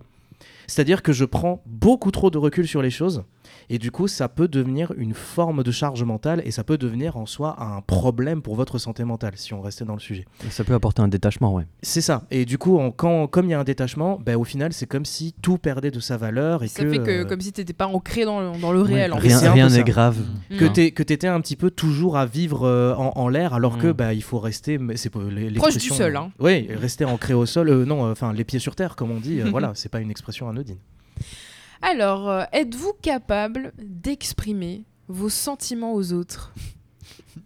C'est-à-dire que je prends beaucoup trop de recul sur les choses et du coup ça peut devenir une forme de charge mentale et ça peut devenir en soi un problème pour votre santé mentale si on restait dans le sujet. Ça peut apporter un détachement, ouais. C'est ça. Et du coup, en- quand, comme il y a un détachement, ben, au final c'est comme si tout perdait de sa valeur et Ça que, fait que euh, comme si t'étais pas ancré dans le, dans le réel. en Rien rien n'est grave. que Mm. t'es- que t'étais un petit peu toujours à vivre euh, en, en l'air alors que Mm. bah il faut rester c'est Proche du sol, hein. oui rester ancré au sol euh, non euh, enfin les pieds sur terre comme on dit euh, voilà c'est pas une expression Alors, euh, êtes-vous capable d'exprimer vos sentiments aux autres?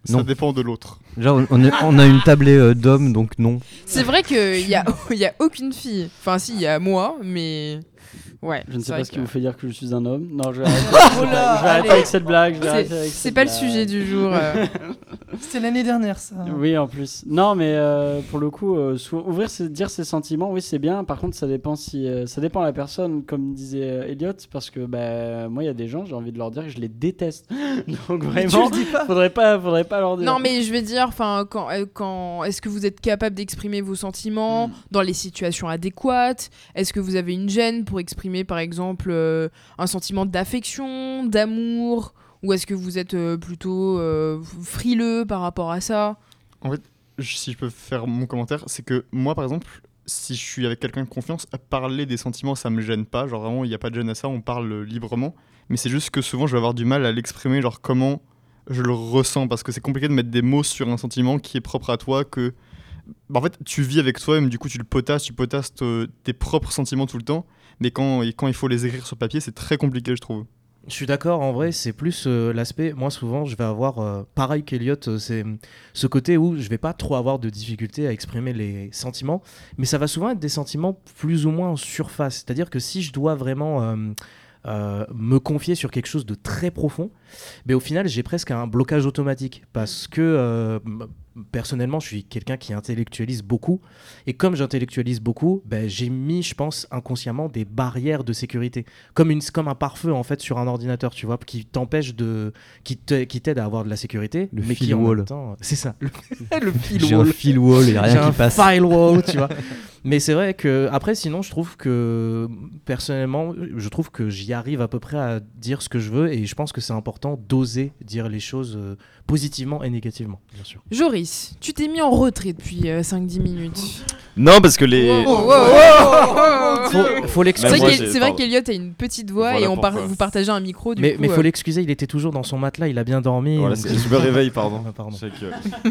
Ça Non. dépend de l'autre. On, on est- on a une tablée euh, d'hommes, donc non. C'est vrai qu'il y a, il y a aucune fille. Enfin, si, il y a moi, mais. Ouais. Je ne sais pas ce qui vous fait dire que je suis un homme. Non, je vais arrêter, je vais Oh là, je vais arrêter allez. avec cette blague. C'est- pas le sujet du jour. euh. C'était l'année dernière, ça. Oui, en plus. Non, mais euh, pour le coup, euh, ouvrir, dire ses sentiments, oui, c'est bien. Par contre, ça dépend si, euh, ça dépend de la personne, comme disait euh, Elliot, parce que bah, moi, il y a des gens, j'ai envie de leur dire que je les déteste. Donc Mais tu vraiment, pas. faudrait pas, faudrait pas leur dire. Non, mais je vais dire, enfin, quand, quand est-ce que vous êtes capable d'exprimer vos sentiments Mm. dans les situations adéquates? Est-ce que vous avez une gêne pour exprimer, par exemple, euh, un sentiment d'affection, d'amour Ou est-ce que vous êtes euh, plutôt euh, frileux par rapport à ça? Je- Si je peux faire mon commentaire, c'est que moi, par exemple, si je suis avec quelqu'un de confiance, parler des sentiments, ça me gêne pas. Genre vraiment, il n'y a pas de gêne à ça, on parle librement. Mais c'est juste que souvent, je vais avoir du mal à l'exprimer, genre comment je le ressens, parce que c'est compliqué de mettre des mots sur un sentiment qui est propre à toi, que bah, en fait, tu vis avec toi-même, du coup, tu le potasses, tu potasses tes propres sentiments tout le temps. Mais quand, quand il faut les écrire sur papier, c'est très compliqué, je trouve. je suis d'accord en vrai c'est plus euh, l'aspect moi souvent je vais avoir euh, pareil qu'Eliott euh, c'est ce côté où je vais pas trop avoir de difficulté à exprimer les sentiments mais ça va souvent être des sentiments plus ou moins en surface c'est à dire que si je dois vraiment me confier sur quelque chose de très profond, mais au final j'ai presque un blocage automatique parce que euh, personnellement je suis quelqu'un qui intellectualise beaucoup et comme j'intellectualise beaucoup, ben, j'ai mis je pense inconsciemment des barrières de sécurité comme une comme un pare-feu en fait sur un ordinateur tu vois qui t'empêche de qui qui t'aide à avoir de la sécurité Le mais qui firewall. même temps c'est ça le, le J'ai un firewall fil wall, il a j'ai rien un qui passe. firewall, tu vois. Mais c'est vrai que après, sinon, je trouve que personnellement, je trouve que j'y arrive à peu près à dire ce que je veux et je pense que c'est important d'oser dire les choses euh, positivement et négativement, bien sûr. Joris, tu t'es mis en retrait depuis euh, 5-10 minutes. Non, parce que les. Oh, oh, oh, oh, oh. Faut, faut Bah, C'est l'excuser. c'est vrai qu'Eliott a une petite voix Voilà et on par- vous partagez un micro. Du Mais, coup, mais faut euh, l'excuser, il était toujours dans son matelas, il a bien dormi. Voilà, donc- je me réveille, pardon. Ah, pardon. Que-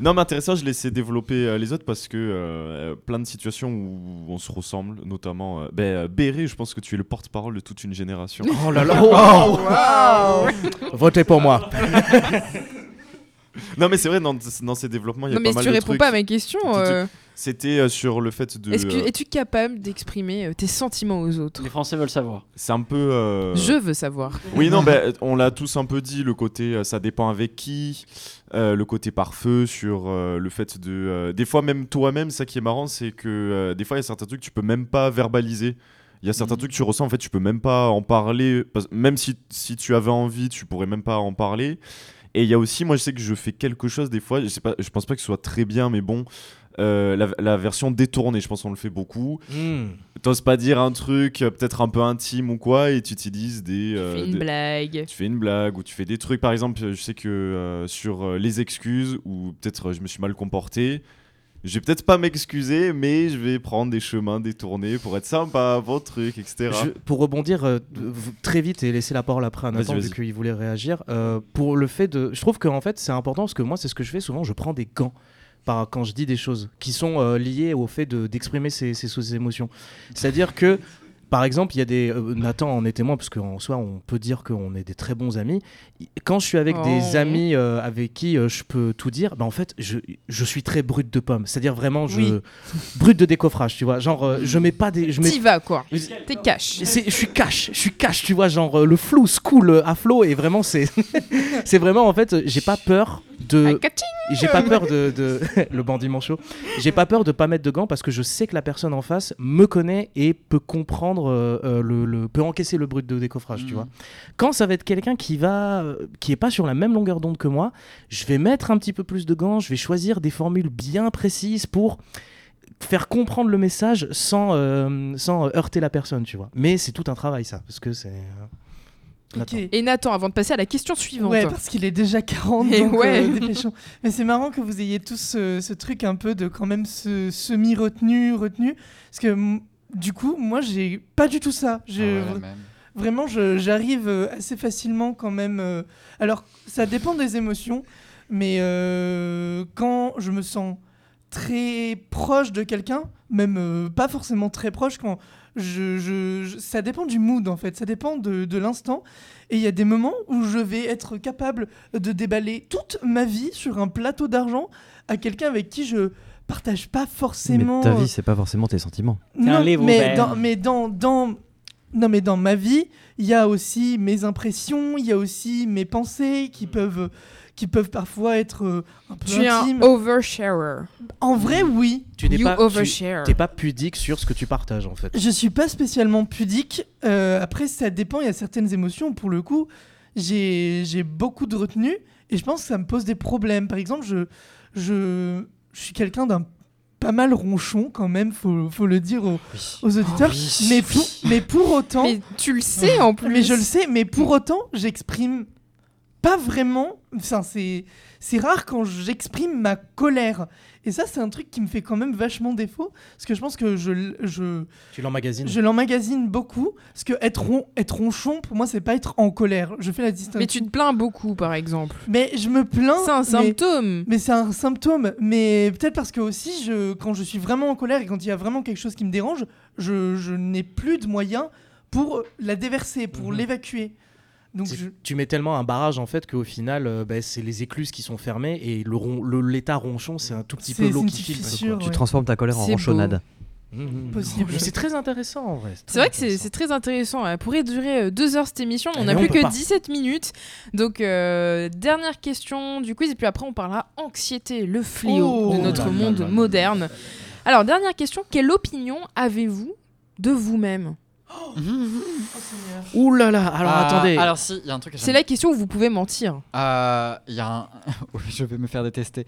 non, mais intéressant, je laissais développer euh, les autres parce que euh, plein de situations où on se ressemble, notamment. euh, ben, Béré, je pense que tu es le porte-parole de toute une génération. Oh là là, oh. Votez pour moi. non, mais c'est vrai, dans, dans ces développements, il y a Non, pas mais si tu réponds trucs. pas à ma question, euh, C'était euh, sur le fait de. est-ce que- euh, es-tu capable d'exprimer euh, tes sentiments aux autres? Les Français veulent savoir. c'est un peu. euh, Je veux savoir. Oui, non, ben, on l'a tous un peu dit, le côté euh, ça dépend avec qui, euh, le côté par feu sur euh, le fait de. euh, des fois, même toi-même, ça qui est marrant, c'est que euh, des fois, il y a certains trucs que tu peux même pas verbaliser. Il y a certains Mhm. trucs que tu ressens, en fait, tu peux même pas en parler. parce- même si, si tu avais envie, tu pourrais même pas en parler. Et il y a aussi, moi, je sais que je fais quelque chose des fois, je, sais pas, je pense pas que ce soit très bien, mais bon. euh, la, la version détournée, je pense qu'on le fait beaucoup. Hmm. T'oses pas dire un truc euh, peut-être un peu intime ou quoi, et tu utilises des. euh, Fais une des- blague. tu fais une blague ou tu fais des trucs. Par exemple, je sais que sur les excuses, ou peut-être je me suis mal comporté, je vais peut-être pas m'excuser, mais je vais prendre des chemins détournés pour être sympa, bon truc, etc. Je- pour rebondir euh, très vite et laisser la parole après à Nathan vu qu'il voulait réagir, euh, pour le fait de, je trouve que en fait c'est important parce que moi c'est ce que je fais souvent, je prends des gants par, quand je dis des choses qui sont euh, liées au fait de- d'exprimer ses, ses, ses émotions. C'est-à-dire que, par exemple, il y a des. euh, Nathan en est témoin, parce qu'en soi, on peut dire qu'on est des très bons amis. Quand je suis avec Oh. des amis euh, avec qui euh, je peux tout dire, bah, en fait, je, je suis très brut de pomme. C'est-à-dire vraiment, je. Oui. brut de décoffrage, tu vois. Genre, euh, je mets pas des. Je mets T'y vas, quoi. T'es cash. je suis cash, je suis cash, tu vois, genre le flou se coule à flot et vraiment c'est, c'est vraiment en fait, j'ai pas peur de, Ah, j'ai pas peur de, de- le bandit manchot, j'ai pas peur de pas mettre de gants parce que je sais que la personne en face me connaît et peut comprendre, euh, euh, le, le- peut encaisser le brut de décoffrage, tu Mhm. vois. Quand ça va être quelqu'un qui va, euh, qui est pas sur la même longueur d'onde que moi, je vais mettre un petit peu plus de gants, je vais choisir des formules bien précises pour faire comprendre le message sans, euh, sans heurter la personne, tu vois. Mais c'est tout un travail, ça, parce que c'est... euh, Nathan. Ok. Et Nathan, avant de passer à la question suivante. Ouais, parce qu'il est déjà 40, Et donc ouais. euh, dépêchons. Mais c'est marrant que vous ayez tous ce, ce truc un peu de quand même ce semi-retenu, retenu. Parce que m- du coup, moi, j'ai pas du tout ça. Ah ouais. Vraiment, j'arrive euh, assez facilement quand même. euh, Alors, ça dépend des émotions, mais euh, quand je me sens très proche de quelqu'un, même euh, pas forcément très proche, quand je, je- je- ça dépend du mood en fait, ça dépend de, de l'instant. Et il y a des moments où je vais être capable de déballer toute ma vie sur un plateau d'argent à quelqu'un avec qui je partage pas forcément. Mais ta euh, vie, c'est pas forcément tes sentiments. Un non, livre mais dans, mais dans, dans, non, mais dans ma vie, il y a aussi mes impressions, il y a aussi mes pensées qui peuvent, qui peuvent parfois être euh, un peu Tu es un oversharer. En vrai, oui. Tu n'es You pas, tu- overshare. t'es pas pudique sur ce que tu partages, en fait. Je suis pas spécialement pudique. Euh, après, ça dépend. Il y a certaines émotions. Pour le coup, j'ai j'ai beaucoup de retenue et je pense que ça me pose des problèmes. Par exemple, je, je, je suis quelqu'un d'un pas mal ronchon quand même, faut, faut le dire aux, aux auditeurs. Oui. mais, pour, mais pour autant, Mais tu le sais en plus. Mais je le sais, mais pour autant, j'exprime pas vraiment. Enfin, c'est c'est rare quand j'exprime ma colère. Et ça, c'est un truc qui me fait quand même vachement défaut, parce que je pense que je je Tu l'emmagasines. je l'emmagasine beaucoup, parce que être ron- être ronchon pour moi, c'est pas être en colère. Je fais la distinction. Mais tu te plains beaucoup, par exemple. Mais je me plains. C'est un symptôme. mais c'est un symptôme. Mais peut-être parce que aussi, je, quand je suis vraiment en colère et quand il y a vraiment quelque chose qui me dérange, je, je n'ai plus de moyens pour la déverser, pour Mhm. l'évacuer. Donc je... Tu mets tellement un barrage en fait qu'au final, euh, bah, c'est les écluses qui sont fermées et le ron- le- l'état ronchon, c'est un tout petit peu l'eau qui fissure. Tu transformes ta colère en ronchonnade. Mhm. Possible. Mais C'est très intéressant en vrai. C'est vrai que c'est très intéressant. Elle pourrait durer euh, deux heures cette émission, mais on n'a plus on que pas. 17 minutes. Donc, euh, dernière question du quiz, et puis après, on parlera anxiété, le fléau Oh de notre là là monde là là. moderne. Alors, dernière question quelle opinion avez-vous de vous-même? Ouh là là. Alors Ah, attendez. Alors si, il y a un truc que C'est j'aime. la question où vous pouvez mentir. Euh, Il y a un. Oui, je vais me faire détester.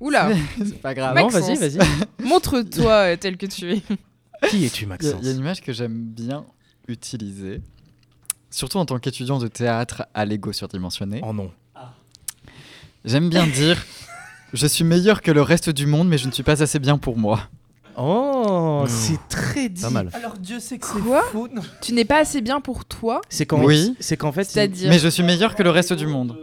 Oula, C'est pas grave. non, Maxence. vas-y, vas-y. montre-toi euh, tel que tu es. Qui es-tu, Il y, a- Maxence il y a une image que j'aime bien utiliser, surtout en tant qu'étudiant de théâtre à l'ego surdimensionné. Oh non. J'aime bien dire Je suis meilleur que le reste du monde, mais je ne suis pas assez bien pour moi. Oh, Mmh. c'est très dit. Pas mal. Alors Dieu sait que c'est Quoi faux. Tu n'es pas assez bien pour toi, C'est qu'en Oui. c'est qu'en fait, il- c'est-à-dire. Mais je suis meilleur que le reste du monde.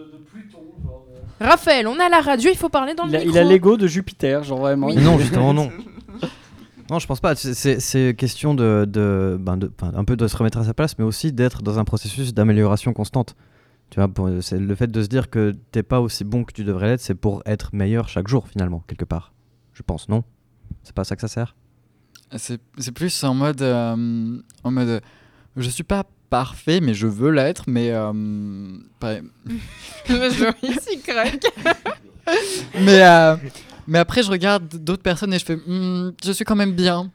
Raphaël, on a la radio, il faut parler dans Il le a, micro. il a l'ego de Jupiter, genre vraiment. Oui. Il- Non, justement, non. Non, je pense pas. C'est- C'est c'est question de, de, ben de- enfin, un peu de se remettre à sa place, mais aussi d'être dans un processus d'amélioration constante. Tu vois, c'est le fait de se dire que t'es pas aussi bon que tu devrais l'être, c'est pour être meilleur chaque jour finalement, quelque part. Je pense, non? C'est pas ça que ça sert? C'est c'est plus en mode. euh, en mode. Je suis pas parfait, mais je veux l'être, mais. euh, mais, euh, mais après, je regarde d'autres personnes et je fais. Hmm, je suis quand même bien.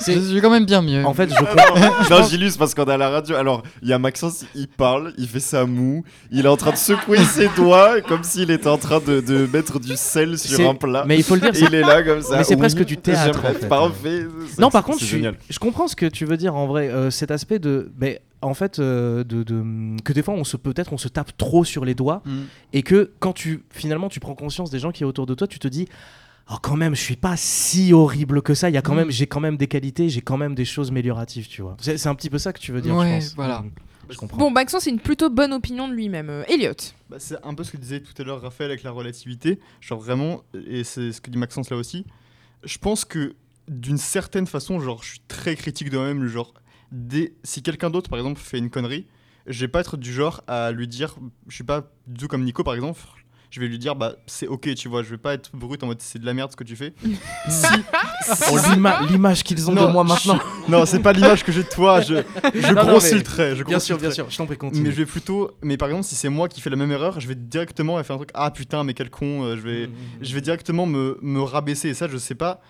C'est- Je suis quand même bien mieux. En fait, je comprends. non, j'illustre parce qu'on est à la radio. Alors, il y a Maxence, il parle, il fait sa moue, il est en train de secouer ses doigts comme s'il était en train de, de mettre du sel sur un plat. Mais il faut le dire. Il est là comme ça. Mais c'est Oui, presque du théâtre, en fait. Parfait. Non, par contre, je, je comprends ce que tu veux dire en vrai. euh, cet aspect de, ben, en fait, euh, de, de- que des fois, on se peut-être, on se tape trop sur les doigts Hmm. et que quand tu finalement tu prends conscience des gens qui est autour de toi, tu te dis. Oh, quand même, je suis pas si horrible que ça. Il y a quand Mm. même, j'ai quand même des qualités, j'ai quand même des choses amélioratives, tu vois. C'est un petit peu ça que tu veux dire, Ouais, je pense. voilà. Mm. je comprends. Bon, Maxence, c'est une plutôt bonne opinion de lui-même. Euh, Elliot. Bah, c'est un peu ce que disait tout à l'heure Raphaël avec la relativité. Genre vraiment, et c'est ce que dit Maxence là aussi, je pense que d'une certaine façon, genre, je suis très critique de moi-même. Genre, dès, si quelqu'un d'autre, par exemple, fait une connerie, je vais pas être du genre à lui dire, je suis pas du tout comme Nico, par exemple. Je vais lui dire, bah c'est ok, tu vois. Je vais pas être brut en mode c'est de la merde ce que tu fais. si, Oh, l'ima- L'image qu'ils ont Non, de moi maintenant. non, c'est pas l'image que j'ai de toi. Je, je Non, non, grossis mais- le trait. Je Bien sûr, bien sûr, je t'en prie, continue. Mais je vais plutôt. Mais par exemple, si c'est moi qui fais la même erreur, je vais directement faire un truc. Ah putain, mais quel con. euh, Je vais, je vais directement me, me rabaisser. Et ça, je sais pas.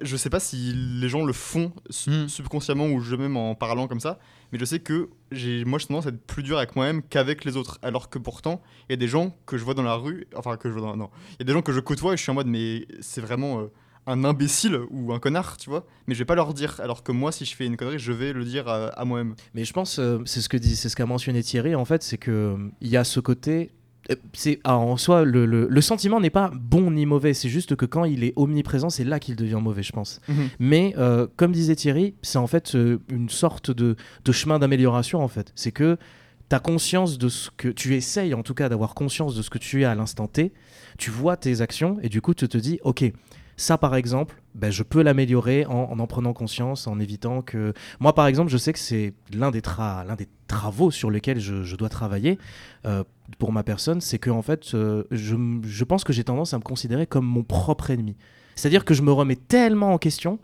Je sais pas si les gens le font su- subconsciemment ou je même en parlant comme ça. Mais je sais que j'ai, moi, j'ai tendance à être plus dur avec moi-même qu'avec les autres. Alors que pourtant, il y a des gens que je vois dans la rue. Enfin, que je vois dans. Non. Il y a des gens que je côtoie et je suis en mode, mais c'est vraiment. euh, un imbécile ou un connard, tu vois, mais je vais pas leur dire. Alors que moi, si je fais une connerie, je vais le dire à, moi-même. Mais je pense, euh, c'est ce que dit, c'est ce qu'a mentionné Thierry. En fait, c'est que euh, il y a ce côté. Euh, C'est ah, en soi le, le- le sentiment n'est pas bon ni mauvais. C'est juste que quand il est omniprésent, c'est là qu'il devient mauvais, je pense. Mhm. Mais euh, comme disait Thierry, c'est en fait euh, une sorte de, de chemin d'amélioration. En fait, c'est que tu as conscience de ce que tu essayes, en tout cas, d'avoir conscience de ce que tu es à l'instant T. Tu vois tes actions et du coup, tu te dis, ok. Ça, par exemple, ben, je peux l'améliorer en, en en prenant conscience, en évitant que moi, par exemple, je sais que c'est l'un des, tra- l'un des travaux sur lesquels je, je dois travailler euh, pour ma personne, c'est que en fait, euh, je, je pense que j'ai tendance à me considérer comme mon propre ennemi. C'est-à-dire que je me remets tellement en question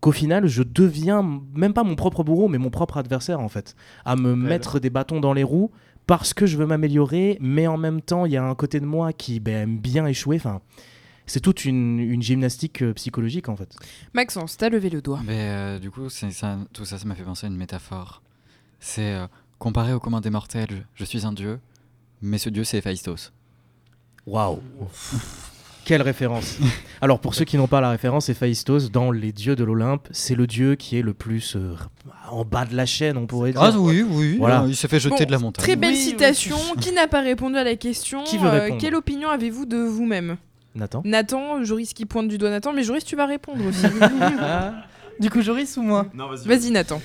qu'au final, je deviens même pas mon propre bourreau, mais mon propre adversaire, en fait. À me mettre des bâtons dans les roues parce que je veux m'améliorer, mais en même temps, il y a un côté de moi qui ben, aime bien échouer. Enfin, c'est toute une, une gymnastique euh, psychologique, en fait. Maxence, t'as levé le doigt. Mais euh, du coup, c'est ça, tout ça, ça m'a fait penser à une métaphore. C'est euh, comparé au commun des mortels, je, suis un dieu, mais ce dieu c'est Héphaïstos. Waouh Quelle référence Alors pour ceux qui n'ont pas la référence, Héphaïstos, dans les dieux de l'Olympe, c'est le dieu qui est le plus euh, en bas de la chaîne, on pourrait dire. Ah oui, oui, Voilà. il s'est fait jeter Bon, de la montagne. Très belle Oui, oui. citation. Qui n'a pas répondu à la question Qui veut Euh, répondre Quelle opinion avez-vous de vous-même? Nathan Nathan, Joris qui pointe du doigt Nathan, mais Joris, tu vas répondre aussi. Du coup, Joris ou moi Non, vas-y. Vas-y, Nathan.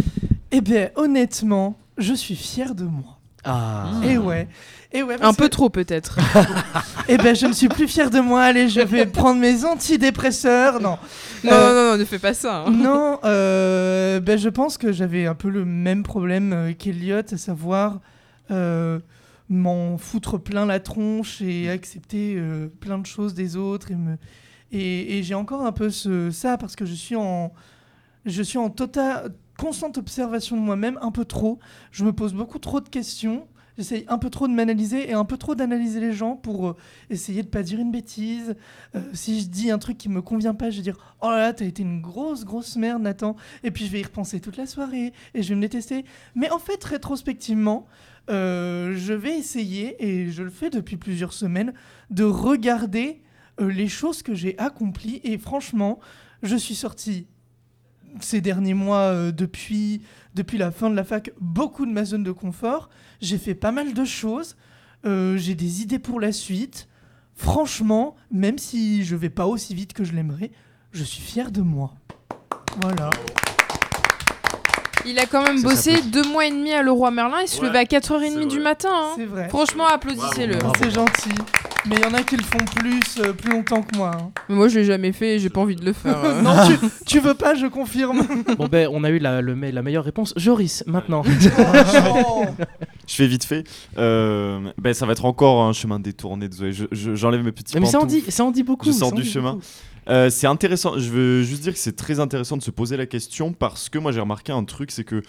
Eh bien, honnêtement, je suis fier de moi. Ah Et ouais. Et ouais Un peu que- trop, peut-être. Eh ben, je ne suis plus fier de moi. Allez, je vais prendre mes antidépresseurs. Non. Non, Euh, non, non, ne fais pas ça. hein. Non, euh, ben, je pense que j'avais un peu le même problème euh, qu'Eliott, à savoir euh, m'en foutre plein la tronche et accepter euh, plein de choses des autres. Et, me... et, j'ai encore un peu ce, ça parce que je suis en, je suis en totale, constante observation de moi-même, un peu trop. Je me pose beaucoup trop de questions. J'essaye un peu trop de m'analyser et un peu trop d'analyser les gens pour euh, essayer de pas dire une bêtise. Euh, si je dis un truc qui me convient pas, je vais dire Oh là là, t'as été une grosse, grosse merde, Nathan. Et puis je vais y repenser toute la soirée et je vais me détester. Mais en fait, rétrospectivement, euh, je vais essayer, et je le fais depuis plusieurs semaines, de regarder euh, les choses que j'ai accomplies. Et franchement, je suis sorti ces derniers mois, euh, depuis, depuis la fin de la fac, beaucoup de ma zone de confort. J'ai fait pas mal de choses. J'ai des idées pour la suite. Franchement, même si je vais pas aussi vite que je l'aimerais, je suis fier de moi. Voilà. Il a quand même Ça bossé deux mois et demi à Leroy Merlin. Il se Ouais, levait à 4h30 c'est du matin. hein. C'est vrai. Franchement, applaudissez-le. C'est gentil. Mais il y en a qui le font plus, euh, plus longtemps que moi. hein. Mais moi, je l'ai jamais fait et j'ai pas envie de le faire. euh. non, tu, tu veux pas, je confirme. Bon ben, on a eu la, le la meilleure réponse. Joris, maintenant. Oh. Je fais vite fait. Euh, ben, ça va être encore un chemin détourné. Désolé, Je- je- j'enlève mes petits Mais ça en, dit, ça en dit beaucoup. Je ça sors du chemin. beaucoup. Euh, c'est intéressant. Je veux juste dire que c'est très intéressant de se poser la question parce que moi j'ai remarqué un truc, c'est que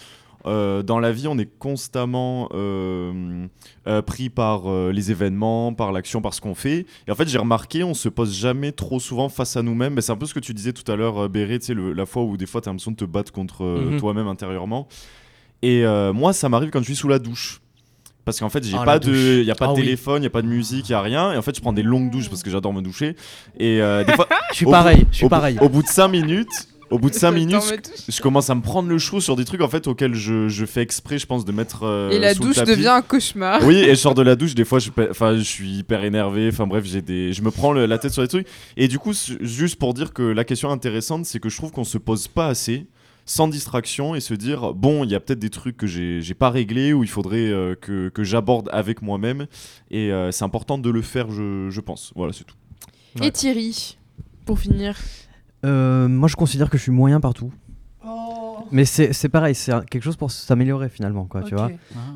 euh, dans la vie, on est constamment euh, euh, pris par les événements, par l'action, par ce qu'on fait. Et en fait, j'ai remarqué, on se pose jamais trop souvent face à nous-mêmes. Mais c'est un peu ce que tu disais tout à l'heure, Béré, tu sais, la fois où des fois tu as l'impression de te battre contre Mhm. toi-même intérieurement. Et moi, ça m'arrive quand je suis sous la douche. Parce qu'en fait, j'ai Ah, pas de, y a pas de Ah oui. téléphone, il y a pas de musique, il y a rien. Et en fait, je prends des longues douches parce que j'adore me doucher. Et euh, des fois, Je suis pareil. bout- Je suis au, pareil. Au bout de 5 minutes, au bout de 5 Attends, minutes, je commence à me prendre le chaud sur des trucs en fait auxquels je, je fais exprès, je pense, de mettre. euh, Et la sous le douche tapis. devient un cauchemar. Oui, et je sors de la douche, des fois, je, enfin, je suis hyper énervé. Enfin bref, j'ai des, je me prends le- la tête sur des trucs. Et du coup, juste pour dire que la question intéressante, c'est que je trouve qu'on se pose pas assez sans distraction et se dire bon, il y a peut-être des trucs que j'ai pas réglés ou il faudrait euh, que, que j'aborde avec moi-même. Et euh, c'est important de le faire, je, je pense. Voilà, c'est tout. Et Thierry, pour finir. Euh, moi, je considère que je suis moyen partout. Oh. Mais c'est c'est pareil, c'est quelque chose pour s'améliorer finalement, quoi, tu vois.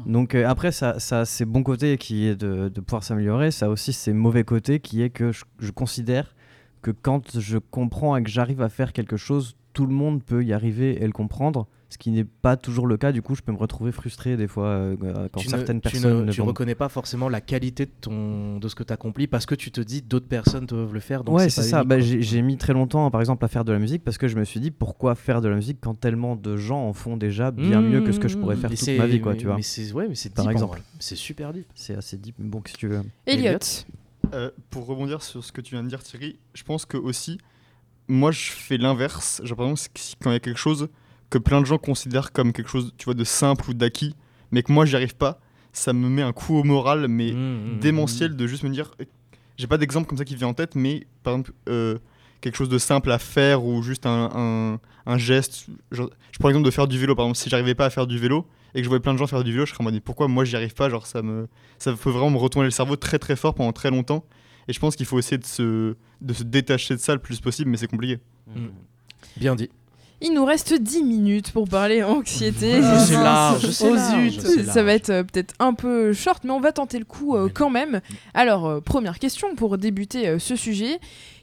Donc euh, après, ça, ça a ses bons côtés qui est de, de pouvoir s'améliorer, ça a aussi ses mauvais côtés qui est que je, je considère que quand je comprends et que j'arrive à faire quelque chose, tout le monde peut y arriver et le comprendre, ce qui n'est pas toujours le cas. Du coup, je peux me retrouver frustré des fois euh, euh, quand tu ne- certaines tu personnes ne, ne tu vont- reconnais pas forcément la qualité de, ton, de ce que tu accomplis parce que tu te dis d'autres personnes doivent le faire. Donc ouais, c'est ça. Bah, j'ai mis très longtemps, par exemple, à faire de la musique parce que je me suis dit pourquoi faire de la musique quand tellement de gens en font déjà bien mieux que ce que je pourrais Mmh, faire toute c'est- ma vie, quoi, mais- tu vois. Mais c'est ouais, mais c'est Par deep, exemple. c'est super dit. C'est assez deep, mais bon, si tu veux? Elliot. Euh, pour rebondir sur ce que tu viens de dire, Thierry, je pense que aussi, moi, je fais l'inverse. Par exemple, si- quand il y a quelque chose que plein de gens considèrent comme quelque chose, tu vois, de simple ou d'acquis, mais que moi, j'y arrive pas, ça me met un coup au moral, mais Mmh, mmh, démentiel de juste me dire. euh, J'ai pas d'exemple comme ça qui vient en tête, mais par exemple, euh, quelque chose de simple à faire ou juste un, un- un geste. Genre, je prends l'exemple de faire du vélo. Par exemple, si j'arrivais pas à faire du vélo et que je voyais plein de gens faire du vélo, je serais en mode pourquoi moi j'y arrive pas? Genre, ça, me, ça peut vraiment me retourner le cerveau très très fort pendant très longtemps. Et je pense qu'il faut essayer de se, de se détacher de ça le plus possible, mais c'est compliqué. mmh. Bien dit. Il nous reste 10 minutes pour parler anxiété. Je sais large, Oh, zut. Ça va être euh, peut-être un peu short, mais on va tenter le coup euh, quand même. Alors, euh, première question pour débuter euh, ce sujet.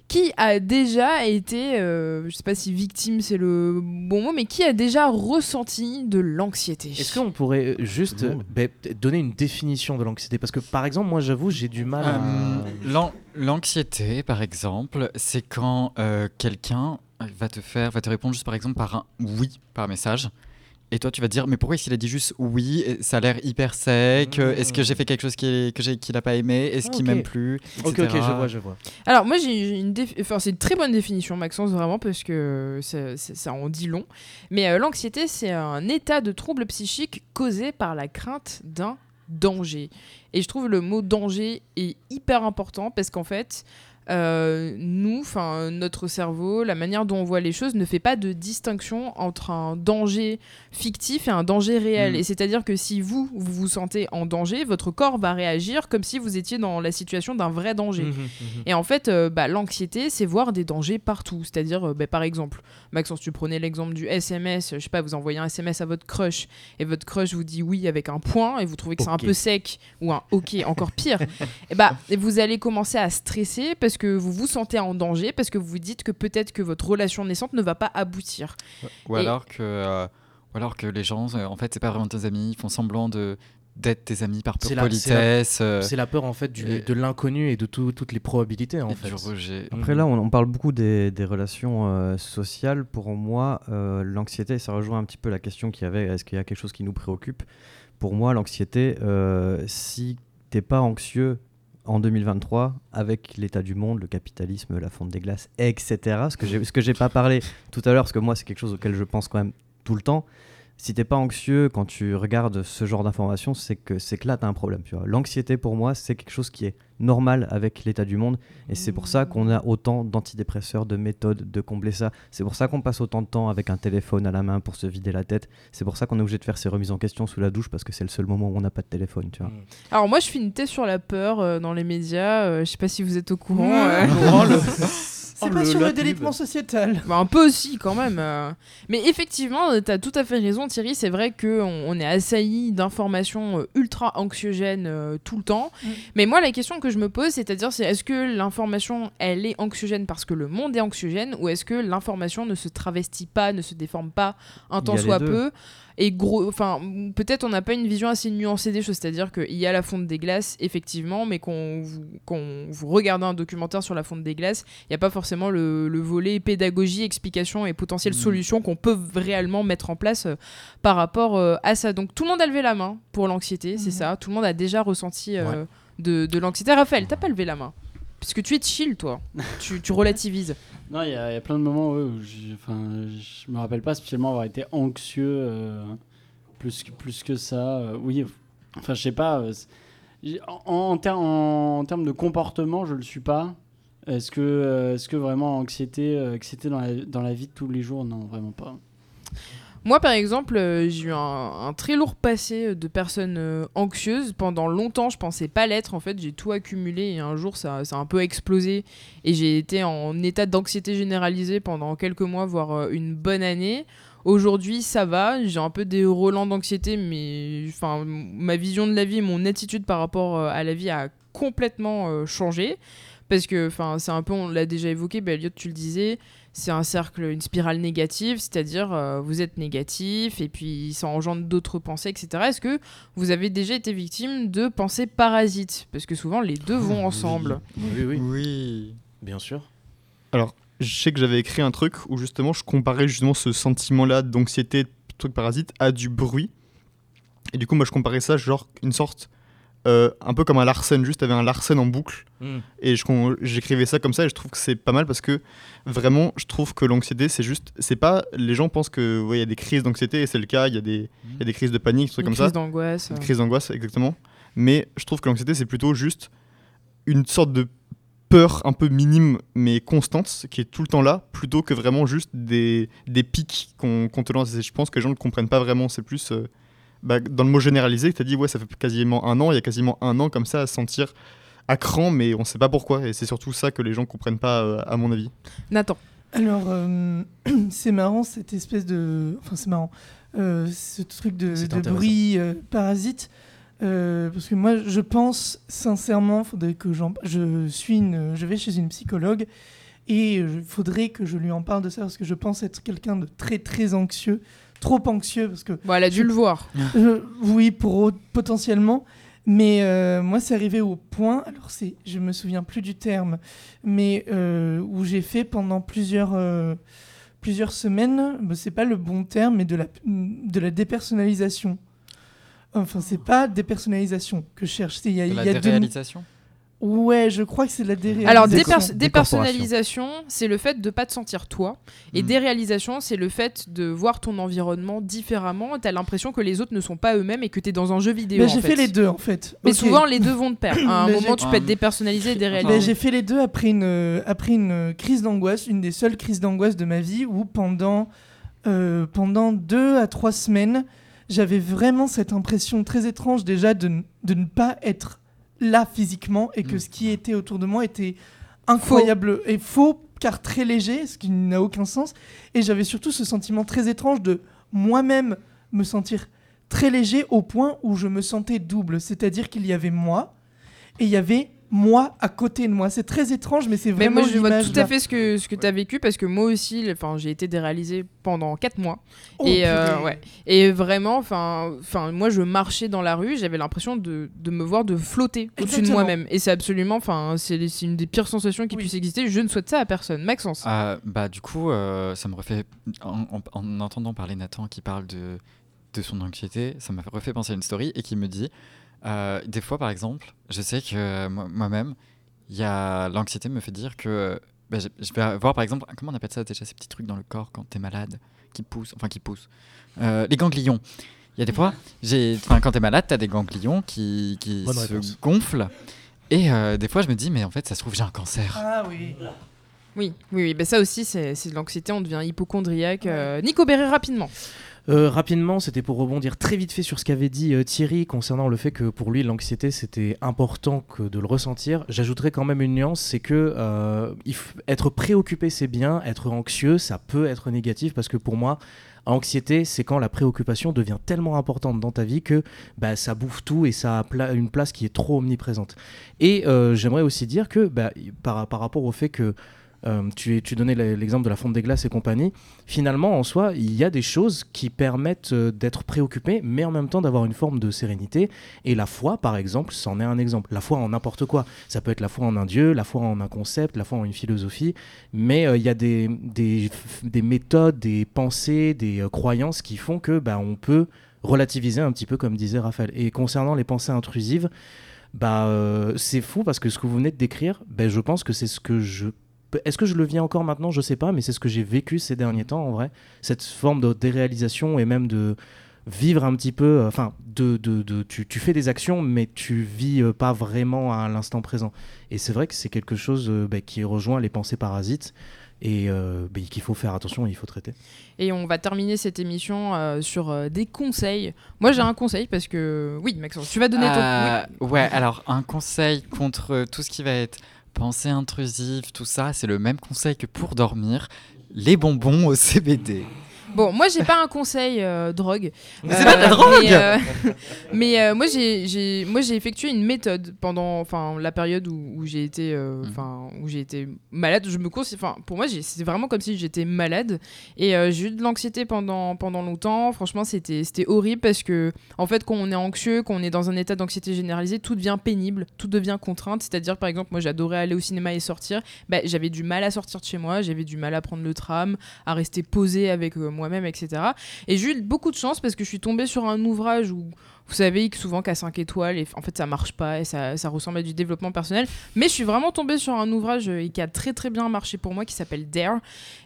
Qui a déjà été, euh, je sais pas si victime c'est le bon mot, mais qui a déjà ressenti de l'anxiété Est-ce qu'on pourrait euh, juste euh, bah, peut-être donner une définition de l'anxiété? Parce que par exemple, moi j'avoue, j'ai du mal à. Euh, l'an- L'anxiété, par exemple, c'est quand euh, quelqu'un va te faire, va te répondre juste par exemple par un oui par message. Et toi, tu vas te dire, mais pourquoi s'il a dit juste oui? Ça a l'air hyper sec. euh, Est-ce que j'ai fait quelque chose qu'il que n'a pas aimé? Est-ce qu'il Ok. m'aime plus? Ok, ok, je vois, je vois. Alors moi j'ai une défi- enfin c'est une très bonne définition Maxence vraiment parce que ça, ça- ça en dit long. Mais euh, l'anxiété c'est un état de trouble psychique causé par la crainte d'un danger. Et je trouve le mot danger est hyper important parce qu'en fait euh, nous, enfin notre cerveau, la manière dont on voit les choses ne fait pas de distinction entre un danger fictif et un danger réel. Mm. Et c'est-à-dire que si vous, vous vous sentez en danger, votre corps va réagir comme si vous étiez dans la situation d'un vrai danger. Mhm, mhm. Et en fait, euh, bah, l'anxiété, c'est voir des dangers partout. C'est-à-dire, euh, bah, par exemple, Maxence, tu prenais l'exemple du SMS, je sais pas, vous envoyez un SMS à votre crush et votre crush vous dit oui avec un point et vous trouvez que c'est un peu sec ou un ok, encore pire. et bah, et vous allez commencer à stresser parce que vous vous sentez en danger, parce que vous vous dites que peut-être que votre relation naissante ne va pas aboutir. Ou Et- alors que, euh, ou alors que les gens, euh, en fait, c'est pas vraiment tes amis, ils font semblant de d'être tes amis par pure C'est la- c'est la- politesse. euh, C'est la peur en fait du- et- de l'inconnu et de tout- toutes les probabilités en fait. du rejet. Après là, on, on parle beaucoup des, des relations euh, sociales. Pour moi, euh, l'anxiété, ça rejoint un petit peu la question qu'il y avait, est-ce qu'il y a quelque chose qui nous préoccupe? Pour moi, l'anxiété, euh, si t'es pas anxieux en 2023, avec l'état du monde, le capitalisme, la fonte des glaces, etc., ce que j'ai pas parlé tout à l'heure, parce que moi, c'est quelque chose auquel je pense quand même tout le temps, si t'es pas anxieux quand tu regardes ce genre d'informations, c'est que, que là, tu as un problème. L'anxiété, pour moi, c'est quelque chose qui est normal avec l'état du monde. Et c'est pour ça qu'on a autant d'antidépresseurs, de méthodes de combler ça. C'est pour ça qu'on passe autant de temps avec un téléphone à la main pour se vider la tête. C'est pour ça qu'on est obligé de faire ces remises en question sous la douche parce que c'est le seul moment où on n'a pas de téléphone. Tu vois. Mm. Alors moi, je fais une thèse sur la peur euh, dans les médias. euh, je sais pas si vous êtes au courant. Euh. Oh, le- C'est Oh, pas le- sur le délitement sociétal. Bah, un peu aussi quand même. euh. Mais effectivement, tu as tout à fait raison Thierry, c'est vrai qu'on on est assailli d'informations ultra anxiogènes euh, tout le temps. Mm. Mais moi la question que je me pose, c'est-à-dire c'est est-ce que l'information elle est anxiogène parce que le monde est anxiogène ou est-ce que l'information ne se travestit pas, ne se déforme pas un tant soit peu et gros, enfin, peut-être on n'a pas une vision assez nuancée des choses, c'est-à-dire qu'il y a la fonte des glaces, effectivement, mais qu'on vous, qu'on vous regardez un documentaire sur la fonte des glaces, il n'y a pas forcément le, le volet pédagogie, explication et potentielle Mm. solution qu'on peut réellement mettre en place euh, par rapport euh, à ça. Donc tout le monde a levé la main pour l'anxiété, c'est Mhm. ça. Tout le monde a déjà ressenti euh, de, de l'anxiété. Raphaël, t'as pas levé la main Puisque tu es chill, toi. tu, tu relativises. Non, il y, a il y a plein de moments ouais, où je, me rappelle pas spécialement avoir été anxieux euh, plus, que, plus que ça. euh, oui, enfin, je sais pas. euh, en, en, ter- en termes de comportement, je le suis pas. Est-ce que, est-ce que vraiment anxiété, anxiété dans, la, dans la vie de tous les jours? Non, vraiment pas. Moi, par exemple, euh, j'ai eu un, très lourd passé de personnes euh, anxieuses. Pendant longtemps, je pensais pas l'être. En fait, j'ai tout accumulé et un jour, ça, a un peu explosé. Et j'ai été en état d'anxiété généralisée pendant quelques mois, voire euh, une bonne année. Aujourd'hui, ça va. J'ai un peu des relents d'anxiété, mais ma vision de la vie, mon attitude par rapport euh, à la vie a complètement euh, changé. Parce que, enfin, c'est un peu, on l'a déjà évoqué, bah, tu le disais, c'est un cercle, une spirale négative, c'est-à-dire euh, vous êtes négatif et puis ça engendre d'autres pensées, etc. Est-ce que vous avez déjà été victime de pensées parasites? Parce que souvent les deux vont ensemble. Oui, oui, Oui. bien sûr. Je sais que j'avais écrit un truc où justement je comparais justement ce sentiment-là d'anxiété, de truc parasite, à du bruit. Et du coup, moi je comparais ça genre une sorte. Euh, un peu comme un Larsen, juste avait un Larsen en boucle. Mm. Et j'écrivais ça comme ça et je trouve que c'est pas mal parce que vraiment, je trouve que l'anxiété, c'est juste. C'est pas. Les gens pensent que ouais, il y a des crises d'anxiété et c'est le cas, il y, a des- il y a des crises de panique, des trucs Une comme crise ça. d'angoisse. Une crise d'angoisse, exactement. Mais je trouve que l'anxiété, c'est plutôt juste une sorte de peur un peu minime mais constante qui est tout le temps là, plutôt que vraiment juste des, des pics qu'on qu'on te lance. Et je pense que les gens ne comprennent pas vraiment. C'est plus euh, bah, dans le mot généralisé tu as dit, ouais, ça fait quasiment un an. Il y a quasiment un an comme ça à se sentir à cran, mais on ne sait pas pourquoi. Et c'est surtout ça que les gens comprennent pas, euh, à mon avis. Nathan. Alors, euh, c'est marrant cette espèce de. Enfin, c'est marrant. Euh, ce truc de, de bruit euh, parasite. Euh, parce que moi, je pense sincèrement, faudrait que j'en. Je suis une. Je vais chez une psychologue et il faudrait que je lui en parle de ça parce que je pense être quelqu'un de très très anxieux, trop anxieux parce que Bon, elle a dû Je- le voir. je- oui, pour potentiellement. Mais euh, moi, c'est arrivé au point, alors c'est, je me souviens plus du terme, mais euh, où j'ai fait pendant plusieurs, euh, plusieurs semaines, bah, c'est pas le bon terme, mais de la, de la dépersonnalisation. Enfin, c'est pas dépersonnalisation que je cherche. c'est- Il y a, De la y a deux- déréalisation? Ouais, je crois que c'est de la déréalisation. Alors, dépersonnalisation, c'est le fait de pas te sentir toi. Et Mm. déréalisation, c'est le fait de voir ton environnement différemment. T'as l'impression que les autres ne sont pas eux-mêmes et que t'es dans un jeu vidéo. En j'ai fait. fait les deux en fait. Mais souvent, les deux vont de pair. À un Mais moment, tu peux être dépersonnalisé et déréalisé. j'ai fait les deux après une, euh, après une euh, crise d'angoisse, une des seules crises d'angoisse de ma vie où pendant, euh, pendant deux à trois semaines, j'avais vraiment cette impression très étrange déjà de, n- de ne pas être là physiquement et que Mm. ce qui était autour de moi était incroyable et faux car très léger, ce qui n'a aucun sens. Et j'avais surtout ce sentiment très étrange de moi-même me sentir très léger au point où je me sentais double. C'est-à-dire qu'il y avait moi et il y avait moi à côté de moi. C'est très étrange, mais c'est Mais vraiment moi, je vois tout à fait ce que, ce que tu as vécu parce que moi aussi, j'ai été déréalisée pendant 4 mois. Oh, et, euh, ouais. et vraiment, enfin, enfin, moi, je marchais dans la rue, j'avais l'impression de, de me voir de flotter au-dessus de moi-même. Et c'est absolument, enfin, c'est c'est une des pires sensations qui Oui. puisse exister. Je ne souhaite ça à personne. Maxence. Ah, bah du coup, euh, ça me refait en, en- en entendant parler Nathan qui parle de, de son anxiété, ça m'a refait penser à une story et qui me dit euh, des fois par exemple, je sais que euh, moi- moi-même, il y a l'anxiété me fait dire que bah, je, je vais avoir par exemple comment on appelle ça déjà ces petits trucs dans le corps quand t'es malade qui poussent, enfin qui poussent, Euh, les ganglions. Il y a des fois, j'ai, enfin quand t'es malade, t'as des ganglions qui, qui Bonne se réponse. gonflent. Et euh, des fois, je me dis, mais en fait, ça se trouve, j'ai un cancer. Ah oui. Oui, oui, oui. Ben ça aussi, c'est c'est de l'anxiété. On devient hypochondriaque. Euh, Nico Béré, rapidement. Euh, rapidement, c'était pour rebondir très vite fait sur ce qu'avait dit euh, Thierry concernant le fait que pour lui l'anxiété c'était important que de le ressentir. J'ajouterais quand même une nuance, c'est que euh, être préoccupé c'est bien, être anxieux ça peut être négatif parce que pour moi anxiété c'est quand la préoccupation devient tellement importante dans ta vie que bah, ça bouffe tout et ça a une place qui est trop omniprésente. Et j'aimerais aussi dire que bah, par, par rapport au fait que euh, tu, tu donnais l'exemple de la fonte des glaces et compagnie. Finalement, en soi, il y a des choses qui permettent euh, d'être préoccupé, mais en même temps d'avoir une forme de sérénité. Et la foi, par exemple, c'en est un exemple. La foi en n'importe quoi. Ça peut être la foi en un dieu, la foi en un concept, la foi en une philosophie. Mais euh, il y a des, des, des méthodes, des pensées, des euh, croyances qui font que bah, on peut relativiser un petit peu, comme disait Raphaël. Et concernant les pensées intrusives, bah, c'est fou parce que ce que vous venez de décrire, bah, je pense que c'est ce que je est-ce que je le vis encore maintenant? Je sais pas, mais c'est ce que j'ai vécu ces derniers temps en vrai. Cette forme de déréalisation et même de vivre un petit peu. euh, Enfin, de, de, de- tu, tu fais des actions, mais tu vis euh, pas vraiment à l'instant présent. Et c'est vrai que c'est quelque chose euh, bah, qui rejoint les pensées parasites et euh, bah, qu'il faut faire attention et il faut traiter. Et on va terminer cette émission euh, sur euh, des conseils. Moi, j'ai un conseil parce que. Oui, Maxence, tu vas donner ton. Euh, oui. Ouais, alors un conseil contre tout ce qui va être pensée intrusive, tout ça, c'est le même conseil que pour dormir les bonbons au CBD. Bon, moi, j'ai pas un conseil euh, drogue. Mais c'est pas de la drogue Mais, euh, mais, euh, moi, j'ai- j'ai moi, j'ai effectué une méthode pendant enfin, la période où, où j'ai été, euh, Mhm. enfin où j'ai été malade. Je me considère- enfin, pour moi, j'ai- c'était vraiment comme si j'étais malade. Et euh, j'ai eu de l'anxiété pendant, pendant longtemps. Franchement, c'était c'était horrible parce que, en fait, quand on est anxieux, quand on est dans un état d'anxiété généralisée, tout devient pénible, tout devient contrainte. C'est-à-dire, par exemple, moi, j'adorais aller au cinéma et sortir. Bah, j'avais du mal à sortir de chez moi, j'avais du mal à prendre le tram, à rester posé avec euh, moi-même, etc. Et j'ai eu beaucoup de chance parce que je suis tombée sur un ouvrage où vous savez que souvent qu'à 5 étoiles, et en fait ça marche pas et ça, ressemble à du développement personnel. Mais je suis vraiment tombée sur un ouvrage euh, qui a très très bien marché pour moi qui s'appelle DARE.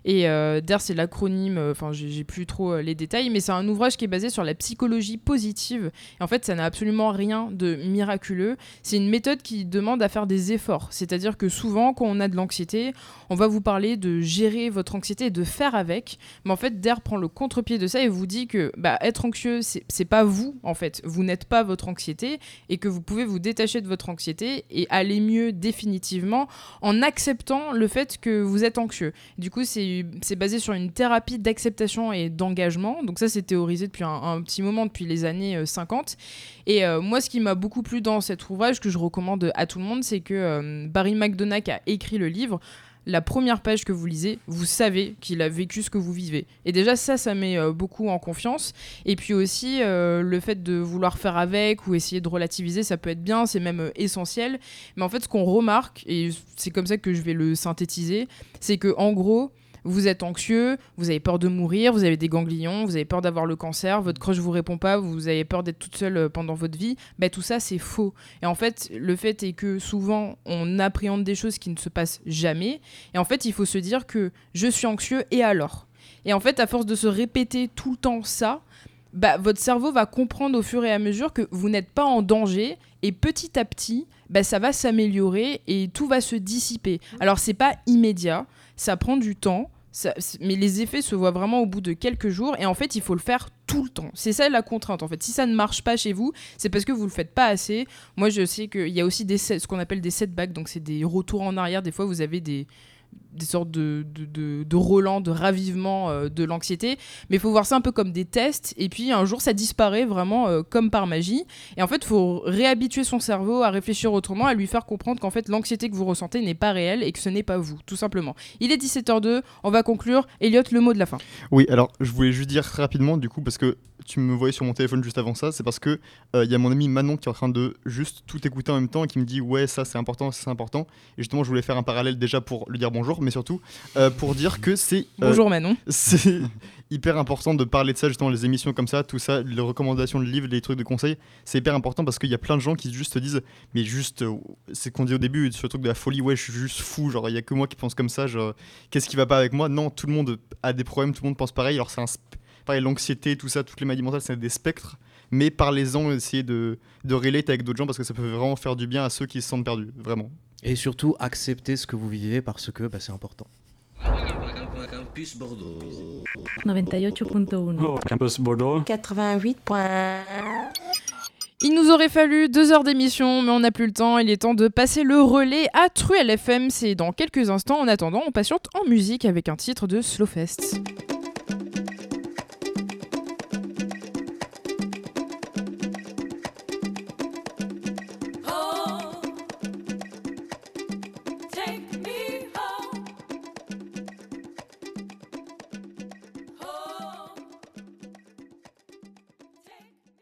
Et euh, DARE c'est l'acronyme, euh, enfin j'ai plus trop les détails, mais c'est un ouvrage qui est basé sur la psychologie positive. Et en fait ça n'a absolument rien de miraculeux. C'est une méthode qui demande à faire des efforts. C'est-à-dire que souvent quand on a de l'anxiété, on va vous parler de gérer votre anxiété et de faire avec. Mais en fait, DARE prend le contre-pied de ça et vous dit que bah, être anxieux, c'est pas vous, en fait. Vous n'êtes pas votre anxiété et que vous pouvez vous détacher de votre anxiété et aller mieux définitivement en acceptant le fait que vous êtes anxieux. Du coup, c'est basé sur une thérapie d'acceptation et d'engagement. Donc ça, c'est théorisé depuis un, petit moment, depuis les années euh, 50. Et euh, moi, ce qui m'a beaucoup plu dans cet ouvrage, que je recommande à tout le monde, c'est que euh, Barry McDonagh a écrit le livre la première page que vous lisez, vous savez qu'il a vécu ce que vous vivez. Et déjà ça, ça met euh, beaucoup en confiance. Et puis aussi, euh, le fait de vouloir faire avec ou essayer de relativiser, ça peut être bien, c'est même euh, essentiel. Mais en fait, ce qu'on remarque, et c'est comme ça que je vais le synthétiser, c'est que en gros, vous êtes anxieux, vous avez peur de mourir, vous avez des ganglions, vous avez peur d'avoir le cancer, votre crush vous répond pas, vous avez peur d'être toute seule euh, pendant votre vie, bah, tout ça c'est faux. Et en fait, le fait est que souvent on appréhende des choses qui ne se passent jamais. Et en fait, il faut se dire que je suis anxieux et alors? Et en fait, à force de se répéter tout le temps ça, bah, votre cerveau va comprendre au fur et à mesure que vous n'êtes pas en danger et petit à petit, bah, ça va s'améliorer et tout va se dissiper. Alors c'est pas immédiat, ça prend du temps. mais les effets se voient vraiment au bout de quelques jours et en fait il faut le faire tout le temps. C'est ça la contrainte en fait. Si ça ne marche pas chez vous, c'est parce que vous le faites pas assez. Moi je sais qu'il y a aussi des ce qu'on appelle des setbacks, donc c'est des retours en arrière. Des fois vous avez des des sortes de, de, de, de de ravivement euh, de l'anxiété. Mais il faut voir ça un peu comme des tests. Et puis un jour, ça disparaît vraiment euh, comme par magie. Et en fait, il faut réhabituer son cerveau à réfléchir autrement, à lui faire comprendre qu'en fait, l'anxiété que vous ressentez n'est pas réelle et que ce n'est pas vous, tout simplement. Il est 17h02, on va conclure. Elliot, le mot de la fin. Oui, alors je voulais juste dire rapidement, du coup, parce que tu me voyais sur mon téléphone juste avant ça, c'est parce que euh, il y a mon ami Manon qui est en train de juste tout écouter en même temps et qui me dit ouais ça c'est important, c'est important. Et justement je voulais faire un parallèle déjà pour lui dire bonjour, mais surtout euh, pour dire que c'est euh, Bonjour Manon. c'est hyper important de parler de ça, justement, les émissions comme ça, tout ça, les recommandations de livres, les trucs de conseils. C'est hyper important parce qu'il y a plein de gens qui juste se disent, mais juste, euh, c'est qu'on dit au début, le truc de la folie, ouais, je suis juste fou, genre, il y a que moi qui pense comme ça, genre, qu'est-ce qui va pas avec moi? Non, tout le monde a des problèmes, tout le monde pense pareil. Alors, c'est un. Pareil, l'anxiété, tout ça, toutes les maladies mentales, c'est des spectres. Mais parlez-en, essayez de, de relate avec d'autres gens parce que ça peut vraiment faire du bien à ceux qui se sentent perdus, vraiment. Et surtout, accepter ce que vous vivez parce que bah, c'est important. 98.1. Campus Bordeaux. 88. Il nous aurait fallu deux heures d'émission, mais on n'a plus le temps. Il est temps de passer le relais à Truel FM. C'est dans quelques instants. En attendant, on patiente en musique avec un titre de Slowfest.